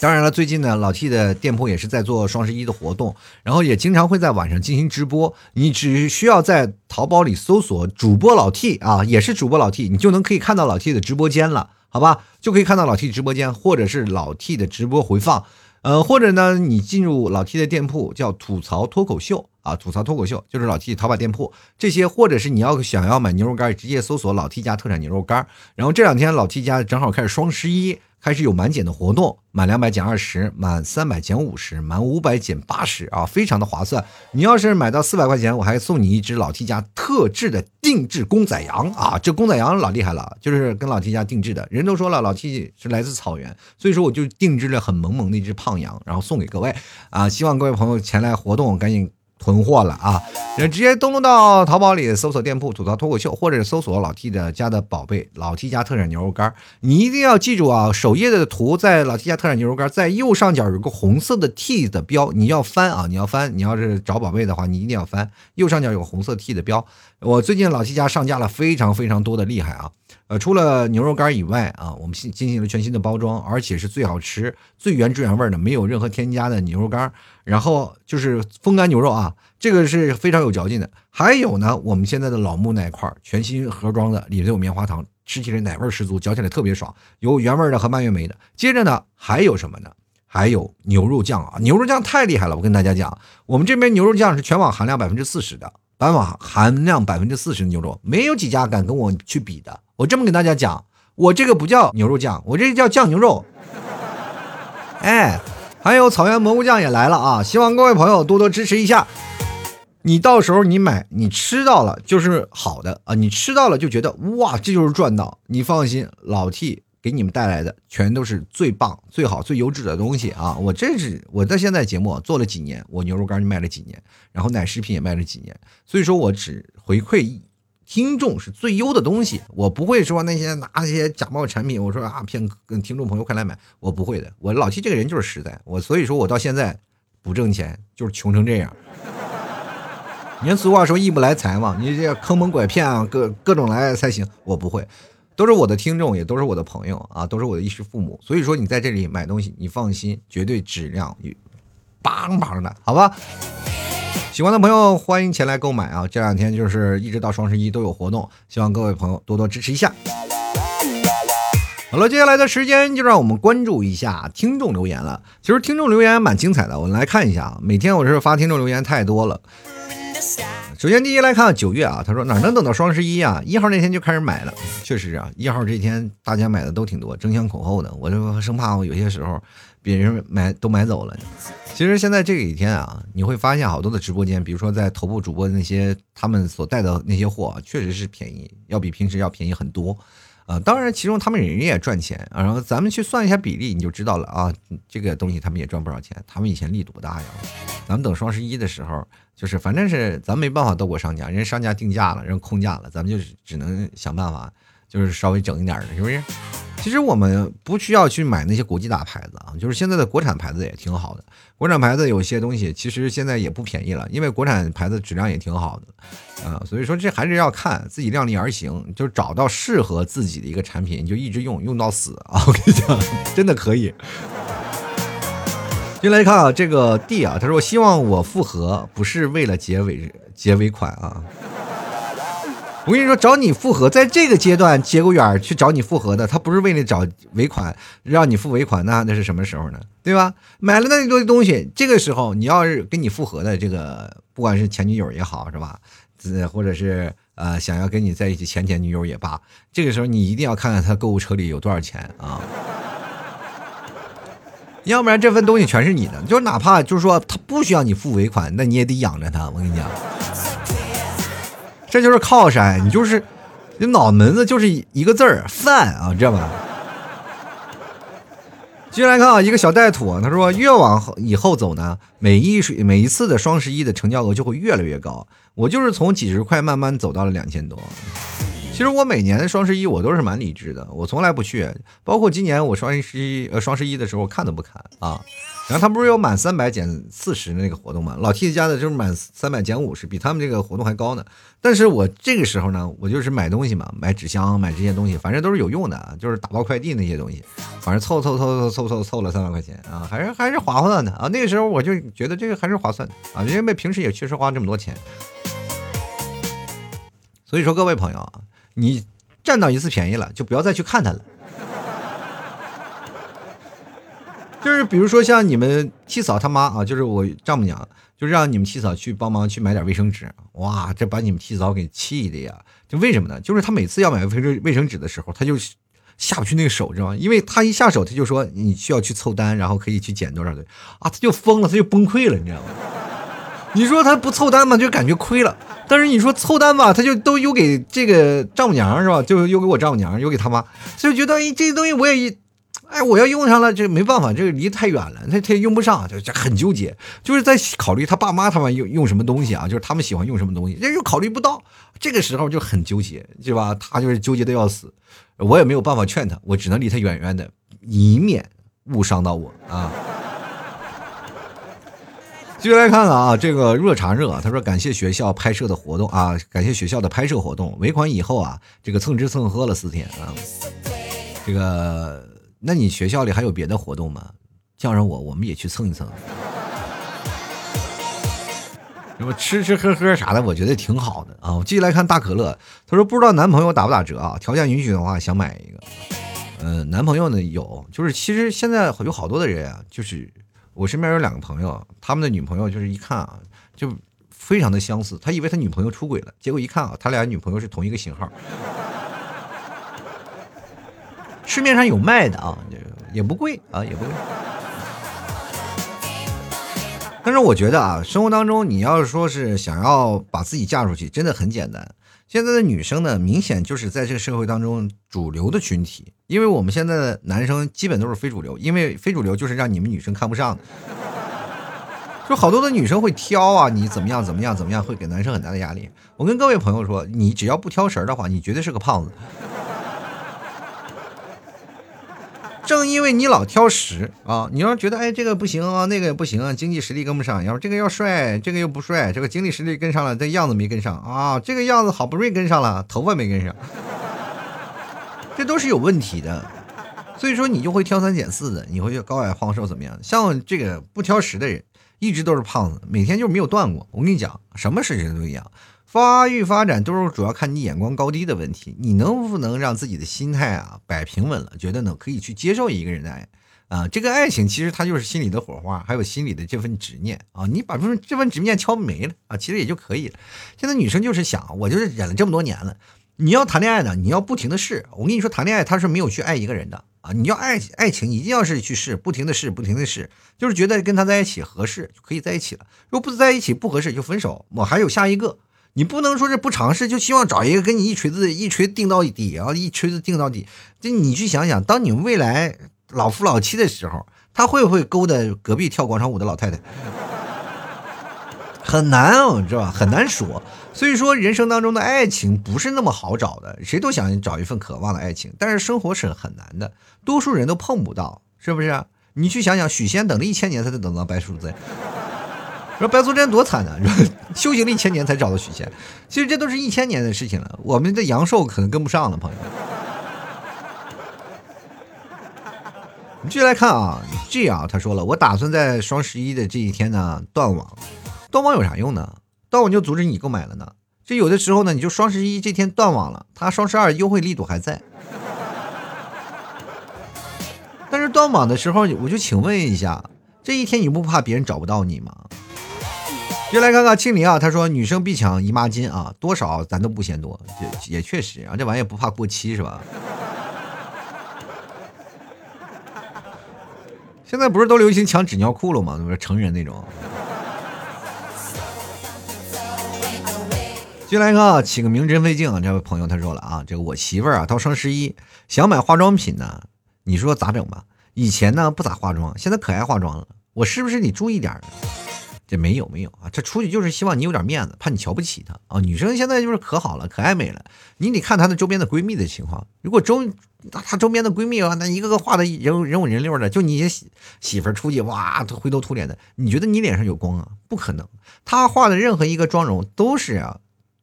当然了，最近呢，老 T 的店铺也是在做双十一的活动，然后也经常会在晚上进行直播。你只需要在淘宝里搜索“主播老 T” 啊，也是主播老 T，你就能可以看到老 T 的直播间了，好吧？就可以看到老 T 直播间，或者是老 T 的直播回放，呃，或者呢，你进入老 T 的店铺，叫“吐槽脱口秀”。啊，吐槽脱口秀就是老 T 淘宝店铺这些，或者是你要想要买牛肉干，直接搜索老 T 家特产牛肉干。然后这两天老 T 家正好开始双十一。开始有满减的活动，满两百减二十，满三百减五十，满五百减八十啊，非常的划算。你要是买到四百块钱，我还送你一只老 T 家特制的定制公仔羊啊！这公仔羊老厉害了，就是跟老 T 家定制的。人都说了，老 T 是来自草原，所以说我就定制了很萌萌的一只胖羊，然后送给各位啊！希望各位朋友前来活动，赶紧。囤货了啊！直接登录到淘宝里搜索店铺“吐槽脱口秀”，或者搜索老 T 的家的宝贝老 T 家特产牛肉干。你一定要记住啊，首页的图在老 T 家特产牛肉干，在右上角有个红色的 T 的标，你要翻啊，你要翻。你要是找宝贝的话，你一定要翻右上角有个红色 T 的标。我最近老 T 家上架了非常非常多的厉害啊！呃，除了牛肉干以外啊，我们新进行了全新的包装，而且是最好吃、最原汁原味的，没有任何添加的牛肉干。然后就是风干牛肉啊，这个是非常有嚼劲的。还有呢，我们现在的老木那一块全新盒装的，里头有棉花糖，吃起来奶味十足，嚼起来特别爽，有原味的和蔓越莓的。接着呢，还有什么呢？还有牛肉酱啊，牛肉酱太厉害了！我跟大家讲，我们这边牛肉酱是全网含量百分之四十的，全网含量百分之四十的牛肉，没有几家敢跟我去比的。我这么跟大家讲，我这个不叫牛肉酱，我这个叫酱牛肉。哎。还有草原蘑菇酱也来了啊！希望各位朋友多多支持一下。你到时候你买，你吃到了就是好的啊！你吃到了就觉得哇，这就是赚到。你放心，老 T 给你们带来的全都是最棒、最好、最优质的东西啊！我这是我在现在节目做了几年，我牛肉干就卖了几年，然后奶食品也卖了几年，所以说我只回馈。听众是最优的东西，我不会说那些拿那些假冒产品，我说啊骗听众朋友快来买，我不会的。我老七这个人就是实在，我所以说我到现在不挣钱，就是穷成这样。您俗话说义不来财嘛，你这坑蒙拐骗啊，各各种来才行。我不会，都是我的听众，也都是我的朋友啊，都是我的衣食父母。所以说你在这里买东西，你放心，绝对质量棒棒的，好吧？喜欢的朋友欢迎前来购买啊！这两天就是一直到双十一都有活动，希望各位朋友多多支持一下。好了，接下来的时间就让我们关注一下听众留言了。其实听众留言蛮精彩的，我们来看一下啊。每天我是发听众留言太多了。首先第一来看九月啊，他说哪能等到双十一啊？一号那天就开始买了，确实啊，一号这天大家买的都挺多，争先恐后的，我就生怕我有些时候别人买都买走了。其实现在这几天啊，你会发现好多的直播间，比如说在头部主播那些，他们所带的那些货，确实是便宜，要比平时要便宜很多。啊。当然，其中他们人也赚钱，然后咱们去算一下比例，你就知道了啊。这个东西他们也赚不少钱，他们以前力多大呀？咱们等双十一的时候，就是反正是咱没办法斗过商家，人商家定价了，人控价了，咱们就只能想办法，就是稍微整一点的，是不是？其实我们不需要去买那些国际大牌子啊，就是现在的国产牌子也挺好的。国产牌子有些东西其实现在也不便宜了，因为国产牌子质量也挺好的，啊，所以说这还是要看自己量力而行，就找到适合自己的一个产品，你就一直用用到死啊！我跟你讲，真的可以。进来看啊，这个 D 啊，他说希望我复合，不是为了结尾结尾款啊。我跟你说，找你复合，在这个阶段，节骨眼儿去找你复合的，他不是为了找尾款，让你付尾款，那那是什么时候呢？对吧？买了那么多东西，这个时候你要是跟你复合的这个，不管是前女友也好，是吧？或者是呃想要跟你在一起前前女友也罢，这个时候你一定要看看他购物车里有多少钱啊，要不然这份东西全是你的，就哪怕就是说他不需要你付尾款，那你也得养着他。我跟你讲。这就是靠山，你就是你脑门子就是一个字儿饭啊，知道吧？接下来看啊，一个小带土，他说越往后以后走呢，每一每一次的双十一的成交额就会越来越高。我就是从几十块慢慢走到了两千多。其实我每年的双十一我都是蛮理智的，我从来不去，包括今年我双十一呃双十一的时候看都不看啊。然后他不是有满三百减四十的那个活动吗？老 T 家的就是满三百减五十，比他们这个活动还高呢。但是我这个时候呢，我就是买东西嘛，买纸箱，买这些东西，反正都是有用的，就是打包快递那些东西，反正凑凑凑凑凑凑凑了三万块钱啊，还是还是划算的啊。那个时候我就觉得这个还是划算的啊，因为平时也确实花这么多钱。所以说各位朋友啊。你占到一次便宜了，就不要再去看他了。就是比如说像你们七嫂他妈啊，就是我丈母娘，就让你们七嫂去帮忙去买点卫生纸。哇，这把你们七嫂给气的呀！就为什么呢？就是他每次要买卫生卫生纸的时候，他就下不去那个手，知道吗？因为他一下手，他就说你需要去凑单，然后可以去减多少的啊，他就疯了，他就崩溃了，你知道吗？你说他不凑单嘛，就感觉亏了。但是你说凑单吧，他就都邮给这个丈母娘是吧？就邮给我丈母娘，邮给他妈，就觉得哎，这东西我也，哎，我要用上了，这没办法，这离太远了，他他用不上，就就很纠结，就是在考虑他爸妈他们用用什么东西啊，就是他们喜欢用什么东西，这又考虑不到，这个时候就很纠结，是吧？他就是纠结的要死，我也没有办法劝他，我只能离他远远的，以免误伤到我啊。继续来看看啊，这个热茶热，他说感谢学校拍摄的活动啊，感谢学校的拍摄活动，尾款以后啊，这个蹭吃蹭喝了四天啊，这个，那你学校里还有别的活动吗？叫上我，我们也去蹭一蹭。什么吃吃喝喝啥的，我觉得挺好的啊。我继续来看大可乐，他说不知道男朋友打不打折啊？条件允许的话，想买一个。嗯，男朋友呢有，就是其实现在有好多的人啊，就是。我身边有两个朋友，他们的女朋友就是一看啊，就非常的相似。他以为他女朋友出轨了，结果一看啊，他俩女朋友是同一个型号。市面上有卖的啊，也不贵啊，也不贵。但是我觉得啊，生活当中你要是说是想要把自己嫁出去，真的很简单。现在的女生呢，明显就是在这个社会当中主流的群体，因为我们现在的男生基本都是非主流，因为非主流就是让你们女生看不上的，[LAUGHS] 就好多的女生会挑啊，你怎么样怎么样怎么样，会给男生很大的压力。我跟各位朋友说，你只要不挑食的话，你绝对是个胖子。正因为你老挑食啊，你要觉得哎这个不行啊，那个也不行啊，经济实力跟不上。要说这个要帅，这个又不帅，这个经济实力跟上了，这样子没跟上啊，这个样子好不容易跟上了，头发没跟上，[LAUGHS] 这都是有问题的。所以说你就会挑三拣四的，你会高矮胖瘦怎么样？像这个不挑食的人，一直都是胖子，每天就没有断过。我跟你讲，什么事情都一样。发育发展都是主要看你眼光高低的问题，你能不能让自己的心态啊摆平稳了，觉得呢可以去接受一个人的爱啊？这个爱情其实它就是心里的火花，还有心里的这份执念啊。你把这份这份执念敲没了啊，其实也就可以了。现在女生就是想，我就是忍了这么多年了，你要谈恋爱呢，你要不停的试。我跟你说，谈恋爱他是没有去爱一个人的啊，你要爱爱情一定要是去试，不停的试，不停的试，就是觉得跟他在一起合适就可以在一起了，如果不在一起不合适就分手。我还有下一个。你不能说是不尝试就希望找一个跟你一锤子一锤子定到底啊，一锤子定到底。就你去想想，当你未来老夫老妻的时候，他会不会勾搭隔壁跳广场舞的老太太？很难哦，你知道吧？很难说。所以说，人生当中的爱情不是那么好找的，谁都想找一份渴望的爱情，但是生活是很难的，多数人都碰不到，是不是？你去想想，许仙等了一千年才能等到白素贞。说白素贞多惨呢，[LAUGHS] 修行了一千年才找到许仙。其实这都是一千年的事情了，我们的阳寿可能跟不上了，朋友们。你继续来看啊，这样他说了，我打算在双十一的这一天呢断网。断网有啥用呢？断网就阻止你购买了呢。这有的时候呢，你就双十一这天断网了，他双十二优惠力度还在。但是断网的时候，我就请问一下，这一天你不怕别人找不到你吗？就来看看庆林啊，他说女生必抢姨妈巾啊，多少咱都不嫌多，也也确实啊，这玩意儿不怕过期是吧？[LAUGHS] 现在不是都流行抢纸尿裤了吗？不是成人那种。就来个起个名真费劲啊，这位朋友他说了啊，这个我媳妇儿啊到双十一想买化妆品呢，你说咋整吧？以前呢不咋化妆，现在可爱化妆了，我是不是得注意点儿？这没有没有啊，这出去就是希望你有点面子，怕你瞧不起她啊。女生现在就是可好了，可爱美了。你得看她的周边的闺蜜的情况，如果周她周边的闺蜜啊，那一个个画的人人五人六的，就你媳媳妇出去哇，灰头土脸的，你觉得你脸上有光啊？不可能，她画的任何一个妆容都是啊，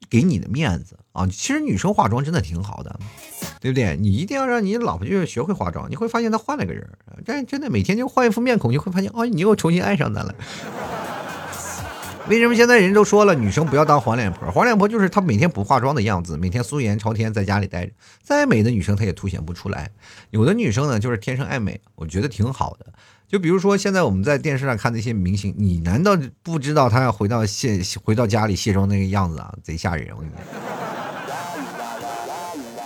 给你的面子啊。其实女生化妆真的挺好的，对不对？你一定要让你老婆就是学会化妆，你会发现她换了个人。但真的每天就换一副面孔，你会发现哦，你又重新爱上她了。为什么现在人都说了，女生不要当黄脸婆？黄脸婆就是她每天不化妆的样子，每天素颜朝天在家里待着，再美的女生她也凸显不出来。有的女生呢，就是天生爱美，我觉得挺好的。就比如说现在我们在电视上看那些明星，你难道不知道她要回到卸回到家里卸妆那个样子啊？贼吓人！我跟你讲。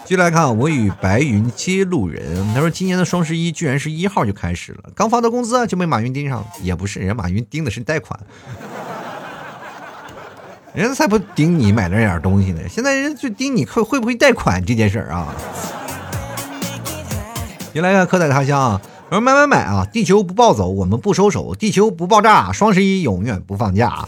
继续来看，我与白云接路人，他说今年的双十一居然是一号就开始了，刚发的工资就被马云盯上，也不是，人马云盯的是贷款。人家才不盯你买那点东西呢，现在人就盯你会会不会贷款这件事儿啊。原来看客在他乡，说买买买啊！地球不暴走，我们不收手；地球不爆炸，双十一永远不放假。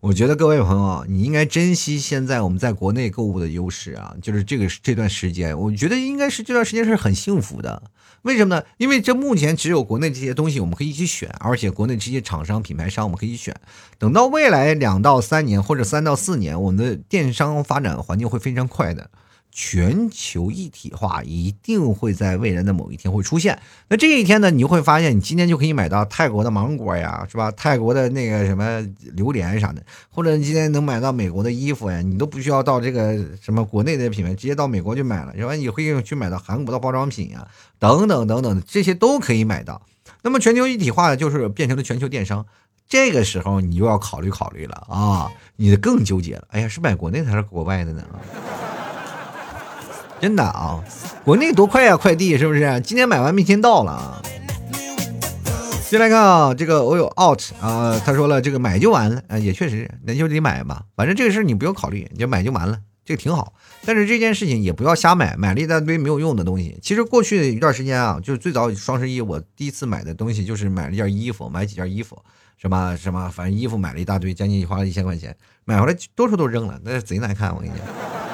我觉得各位朋友，你应该珍惜现在我们在国内购物的优势啊，就是这个这段时间，我觉得应该是这段时间是很幸福的。为什么呢？因为这目前只有国内这些东西我们可以去选，而且国内这些厂商品牌商我们可以选。等到未来两到三年或者三到四年，我们的电商发展环境会非常快的。全球一体化一定会在未来的某一天会出现。那这一天呢，你就会发现，你今天就可以买到泰国的芒果呀，是吧？泰国的那个什么榴莲啥的，或者你今天能买到美国的衣服呀，你都不需要到这个什么国内的品牌，直接到美国就买了，然后？你会去买到韩国的化妆品呀，等等等等，这些都可以买到。那么全球一体化就是变成了全球电商，这个时候你就要考虑考虑了啊，你更纠结了。哎呀，是买国内还是国外的呢？真的啊，国内多快呀，快递是不是？今天买完明天到了啊。进来看啊，这个我有 out 啊，他说了，这个买就完了啊，也确实，那就得买吧，反正这个事你不用考虑，你就买就完了，这个挺好。但是这件事情也不要瞎买，买了一大堆没有用的东西。其实过去一段时间啊，就是最早双十一我第一次买的东西就是买了一件衣服，买几件衣服，什么什么，反正衣服买了一大堆，将近花了一千块钱，买回来多数都扔了，那贼难看，我跟你讲。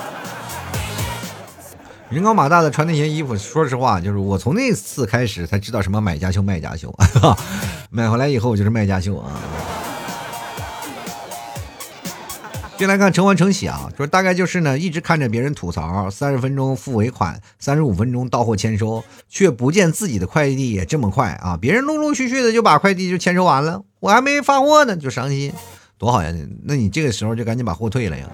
人高马大的穿那些衣服，说实话，就是我从那次开始才知道什么买家秀、卖家秀。[LAUGHS] 买回来以后我就是卖家秀啊。进来看承欢承喜啊，说大概就是呢，一直看着别人吐槽，三十分钟付尾款，三十五分钟到货签收，却不见自己的快递也这么快啊！别人陆陆续续的就把快递就签收完了，我还没发货呢，就伤心，多好呀！那你这个时候就赶紧把货退了呀。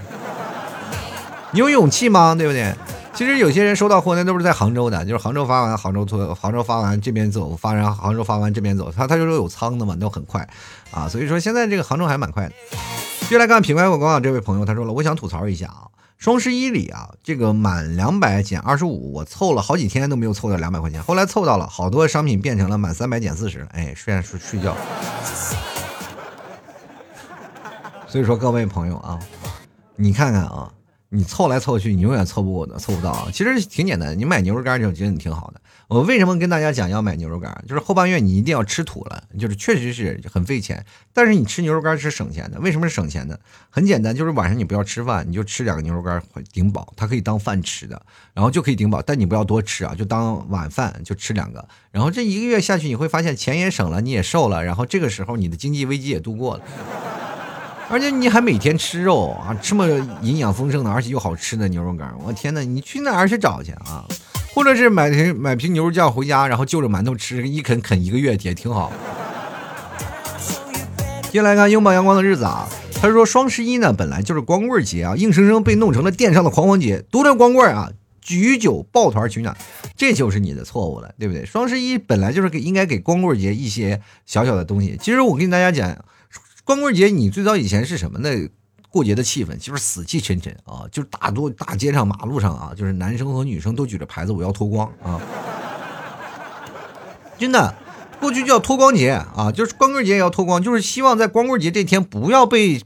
你有勇气吗？对不对？其实有些人收到货那都是在杭州的，就是杭州发完杭州从，杭州发完这边走，发完杭州发完这边走，他他就说有仓的嘛，都很快啊。所以说现在这个杭州还蛮快的。接来看品牌广告，这位朋友他说了，我想吐槽一下啊，双十一里啊，这个满两百减二十五，我凑了好几天都没有凑到两百块钱，后来凑到了，好多商品变成了满三百减四十，哎，睡睡睡觉。[LAUGHS] 所以说各位朋友啊。你看看啊。你凑来凑去，你永远凑不过的，凑不到。其实挺简单，你买牛肉干就觉得你挺好的。我为什么跟大家讲要买牛肉干？就是后半月你一定要吃土了，就是确实是很费钱。但是你吃牛肉干是省钱的，为什么是省钱的？很简单，就是晚上你不要吃饭，你就吃两个牛肉干顶饱，它可以当饭吃的，然后就可以顶饱。但你不要多吃啊，就当晚饭就吃两个。然后这一个月下去，你会发现钱也省了，你也瘦了，然后这个时候你的经济危机也度过了。而且你还每天吃肉啊，这么营养丰盛的，而且又好吃的牛肉干，我天哪！你去哪儿去找去啊？或者是买瓶买瓶牛肉酱回家，然后就着馒头吃，一啃啃一个月也挺好。接下来看拥抱阳光的日子啊，他说双十一呢本来就是光棍节啊，硬生生被弄成了电商的狂欢节。独占光棍啊，举酒抱团取暖，这就是你的错误了，对不对？双十一本来就是给应该给光棍节一些小小的东西。其实我跟大家讲。光棍节，你最早以前是什么呢？过节的气氛就是死气沉沉啊，就是大多大街上、马路上啊，就是男生和女生都举着牌子，我要脱光啊！真的，过去叫脱光节啊，就是光棍节也要脱光，就是希望在光棍节这天不要被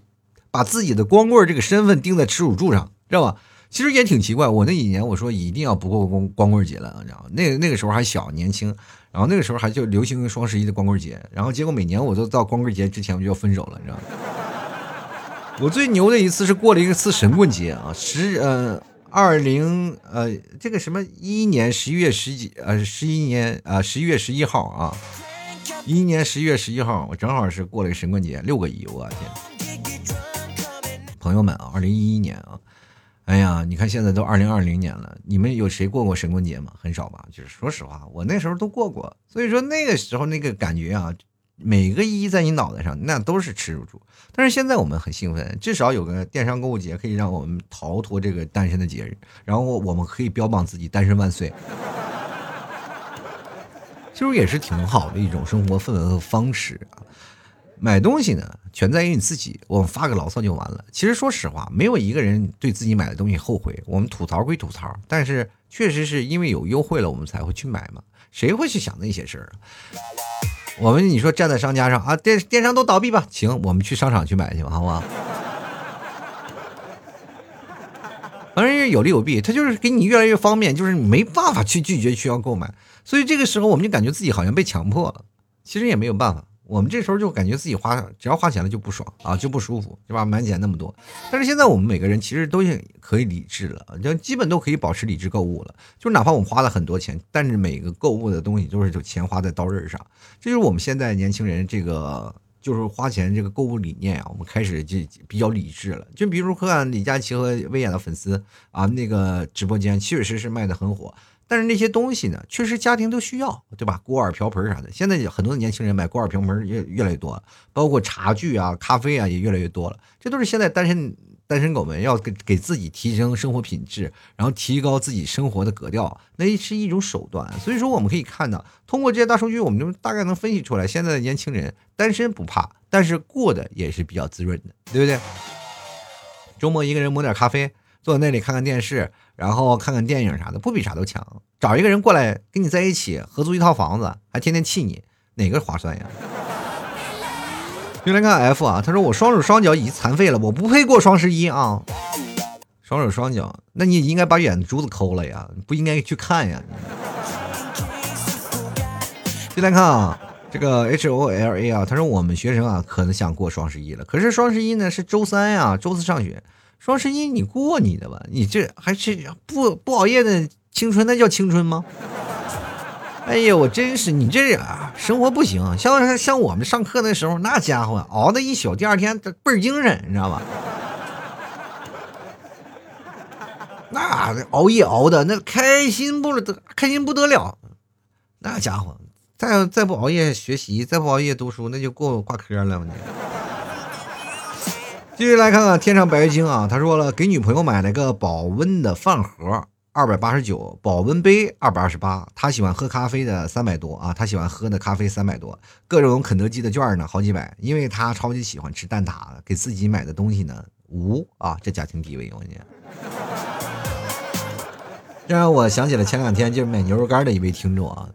把自己的光棍这个身份钉在耻辱柱上，知道吧？其实也挺奇怪，我那几年我说一定要不过光光棍节了，你知道吗那那个时候还小年轻，然后那个时候还就流行双十一的光棍节，然后结果每年我都到光棍节之前我就要分手了，你知道吗？我最牛的一次是过了一次神棍节啊，十呃二零呃这个什么一一年十一月十几呃十一年啊十一月十一号啊，一一年十一月十一号我正好是过了个神棍节，六个亿，我天！朋友们啊，二零一一年啊。哎呀，你看现在都二零二零年了，你们有谁过过神棍节吗？很少吧。就是说实话，我那时候都过过，所以说那个时候那个感觉啊，每个一在你脑袋上那都是耻辱柱。但是现在我们很兴奋，至少有个电商购物节可以让我们逃脱这个单身的节日，然后我们可以标榜自己单身万岁，[LAUGHS] 其实也是挺好的一种生活氛围和方式啊。买东西呢，全在于你自己。我们发个牢骚就完了。其实说实话，没有一个人对自己买的东西后悔。我们吐槽归吐槽，但是确实是因为有优惠了，我们才会去买嘛。谁会去想那些事儿？我们你说站在商家上啊，电电商都倒闭吧？行，我们去商场去买去吧，好不好？反正有利有弊，它就是给你越来越方便，就是没办法去拒绝需要购买。所以这个时候，我们就感觉自己好像被强迫了。其实也没有办法。我们这时候就感觉自己花，只要花钱了就不爽啊，就不舒服，对吧？满减那么多，但是现在我们每个人其实都可以理智了，就基本都可以保持理智购物了。就哪怕我们花了很多钱，但是每个购物的东西都是就钱花在刀刃上。这就是我们现在年轻人这个就是花钱这个购物理念啊，我们开始就比较理智了。就比如看李佳琦和薇娅的粉丝啊，那个直播间确实是卖的很火。但是那些东西呢，确实家庭都需要，对吧？锅碗瓢盆啥的，现在很多的年轻人买锅碗瓢盆越越来越多了，包括茶具啊、咖啡啊也越来越多了。这都是现在单身单身狗们要给给自己提升生活品质，然后提高自己生活的格调，那是一种手段。所以说，我们可以看到，通过这些大数据，我们就大概能分析出来，现在的年轻人单身不怕，但是过得也是比较滋润的，对不对？周末一个人抹点咖啡，坐在那里看看电视。然后看看电影啥的，不比啥都强。找一个人过来跟你在一起合租一套房子，还天天气你，哪个划算呀？[LAUGHS] 就来看 F 啊，他说我双手双脚已经残废了，我不配过双十一啊。双手双脚，那你应该把眼珠子抠了呀，不应该去看呀。就来看啊，这个 H O L A 啊，他说我们学生啊可能想过双十一了，可是双十一呢是周三呀，周四上学。双十一你过你的吧，你这还是不不熬夜的青春，那叫青春吗？[LAUGHS] 哎呀，我真是你这啊，生活不行，像像我们上课那时候，那家伙熬的一宿，第二天倍儿精神，你知道吧？[LAUGHS] 那熬夜熬的那开心不得开心不得了，那家伙再再不熬夜学习，再不熬夜读书，那就过挂科了，你。继续来看看天上白月经啊，他说了，给女朋友买了个保温的饭盒，二百八十九，保温杯二百二十八。他喜欢喝咖啡的三百多啊，他喜欢喝的咖啡三百多，各种肯德基的券呢好几百。因为他超级喜欢吃蛋挞，给自己买的东西呢无啊，这家庭地位我跟你讲。这让我想起了前两天就是买牛肉干的一位听众啊，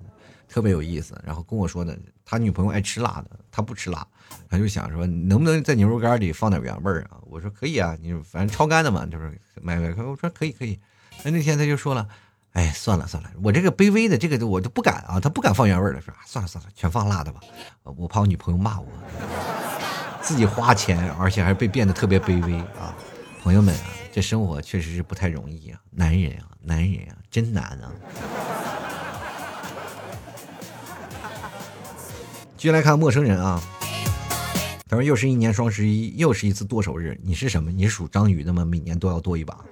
特别有意思，然后跟我说的。他女朋友爱吃辣的，他不吃辣，他就想说能不能在牛肉干里放点原味儿啊？我说可以啊，你反正超干的嘛，就是买买。我说可以可以。那那天他就说了，哎，算了算了，我这个卑微的这个我都不敢啊，他不敢放原味儿了，说算了算了，全放辣的吧，我怕我女朋友骂我，自己花钱，而且还被变得特别卑微啊。朋友们啊，这生活确实是不太容易啊，男人啊，男人啊，真难啊。继续来看陌生人啊，他说又是一年双十一，又是一次剁手日。你是什么？你是属章鱼的吗？每年都要剁一把。[LAUGHS]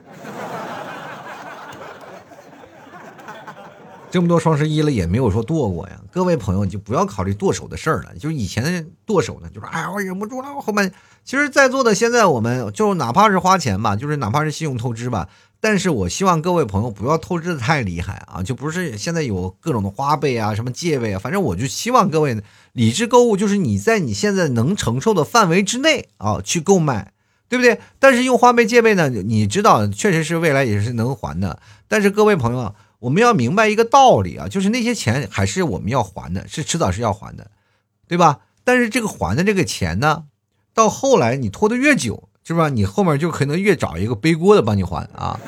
这么多双十一了，也没有说剁过呀。各位朋友，你就不要考虑剁手的事儿了。就是以前剁手呢，就说哎呀，我忍不住了，我后面其实，在座的现在我们就哪怕是花钱吧，就是哪怕是信用透支吧。但是我希望各位朋友不要透支的太厉害啊！就不是现在有各种的花呗啊，什么借呗啊，反正我就希望各位理智购物，就是你在你现在能承受的范围之内啊去购买，对不对？但是用花呗借呗呢，你知道确实是未来也是能还的。但是各位朋友啊，我们要明白一个道理啊，就是那些钱还是我们要还的，是迟早是要还的，对吧？但是这个还的这个钱呢，到后来你拖得越久。是吧？你后面就可能越找一个背锅的帮你还啊。[LAUGHS]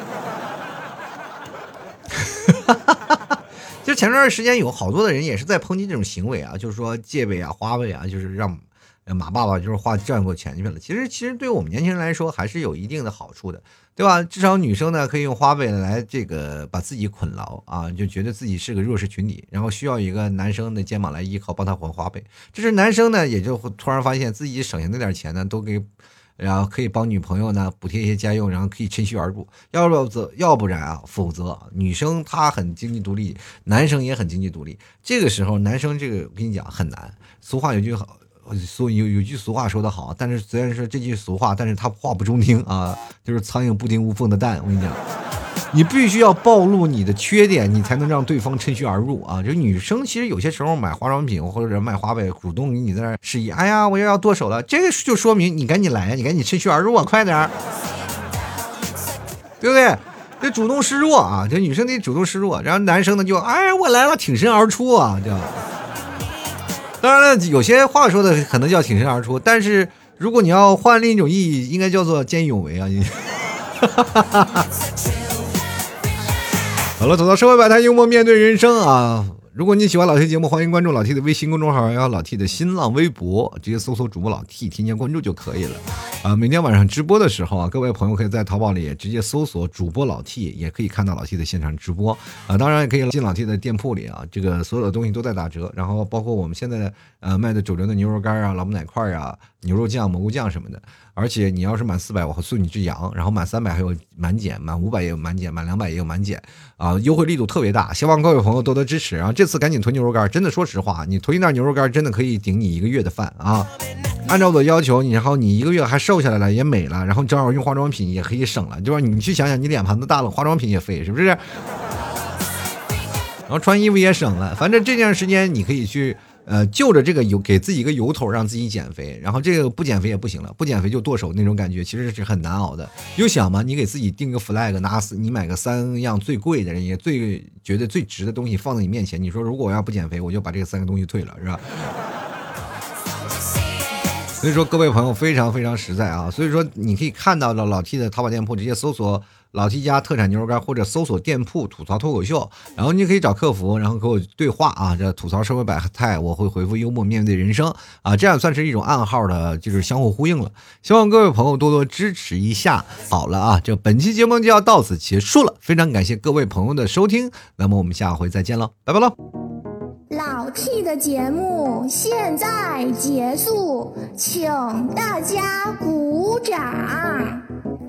就前段时间有好多的人也是在抨击这种行为啊，就是说借呗啊、花呗啊，就是让马爸爸就是花赚过钱去了。其实，其实对我们年轻人来说，还是有一定的好处的，对吧？至少女生呢可以用花呗来这个把自己捆牢啊，就觉得自己是个弱势群体，然后需要一个男生的肩膀来依靠，帮他还花呗。这是男生呢，也就突然发现自己省下那点钱呢，都给。然后可以帮女朋友呢补贴一些家用，然后可以趁虚而入。要不则要不然啊，否则女生她很经济独立，男生也很经济独立。这个时候男生这个我跟你讲很难。俗话有句好，俗有有句俗话说得好，但是虽然说这句俗话，但是他话不中听啊，就是苍蝇不叮无缝的蛋。我跟你讲。你必须要暴露你的缺点，你才能让对方趁虚而入啊！就女生其实有些时候买化妆品或者买花呗，主动给你在那示意，哎呀，我又要剁手了，这个就说明你赶紧来呀，你赶紧趁虚而入啊，快点儿，对不对？这主动示弱啊，这女生得主动示弱，然后男生呢就，哎，我来了，挺身而出啊，这样。当然了，有些话说的可能叫挺身而出，但是如果你要换另一种意义，应该叫做见义勇为啊！你。[LAUGHS] 好了，走到社会百态，幽默面对人生啊！如果你喜欢老 T 节目，欢迎关注老 T 的微信公众号，还有老 T 的新浪微博，直接搜索主播老 T，添加关注就可以了。啊，每天晚上直播的时候啊，各位朋友可以在淘宝里直接搜索主播老 T，也可以看到老 T 的现场直播啊。当然也可以进老 T 的店铺里啊，这个所有的东西都在打折，然后包括我们现在呃卖的主流的牛肉干啊、老母奶块啊、牛肉酱、蘑菇酱什么的。而且你要是满四百，我会送你只羊，然后满三百还有满减，满五百也有满减，满两百也有满减，啊，优惠力度特别大，希望各位朋友多多支持。然后这次赶紧囤牛肉干，真的说实话，你囤一袋牛肉干真的可以顶你一个月的饭啊！按照我的要求，你然后你一个月还瘦下来了，也美了，然后正好用化妆品也可以省了，就是你去想想，你脸盘子大了，化妆品也费，是不是？然后穿衣服也省了，反正这段时间你可以去。呃，就着这个由给自己一个由头，让自己减肥，然后这个不减肥也不行了，不减肥就剁手那种感觉，其实是很难熬的。又想嘛，你给自己定个 flag，拿你买个三样最贵的，人也最觉得最值的东西放在你面前，你说如果我要不减肥，我就把这三个东西退了，是吧？[LAUGHS] 所以说各位朋友非常非常实在啊，所以说你可以看到了老 T 的淘宝店铺，直接搜索。老 T 家特产牛肉干，或者搜索店铺吐槽脱口秀，然后你可以找客服，然后和我对话啊，这吐槽社会百态，我会回复幽默面对人生啊，这样算是一种暗号的，就是相互呼应了。希望各位朋友多多支持一下。好了啊，这本期节目就要到此结束了，非常感谢各位朋友的收听，那么我们下回再见了，拜拜喽。老 T 的节目现在结束，请大家鼓掌。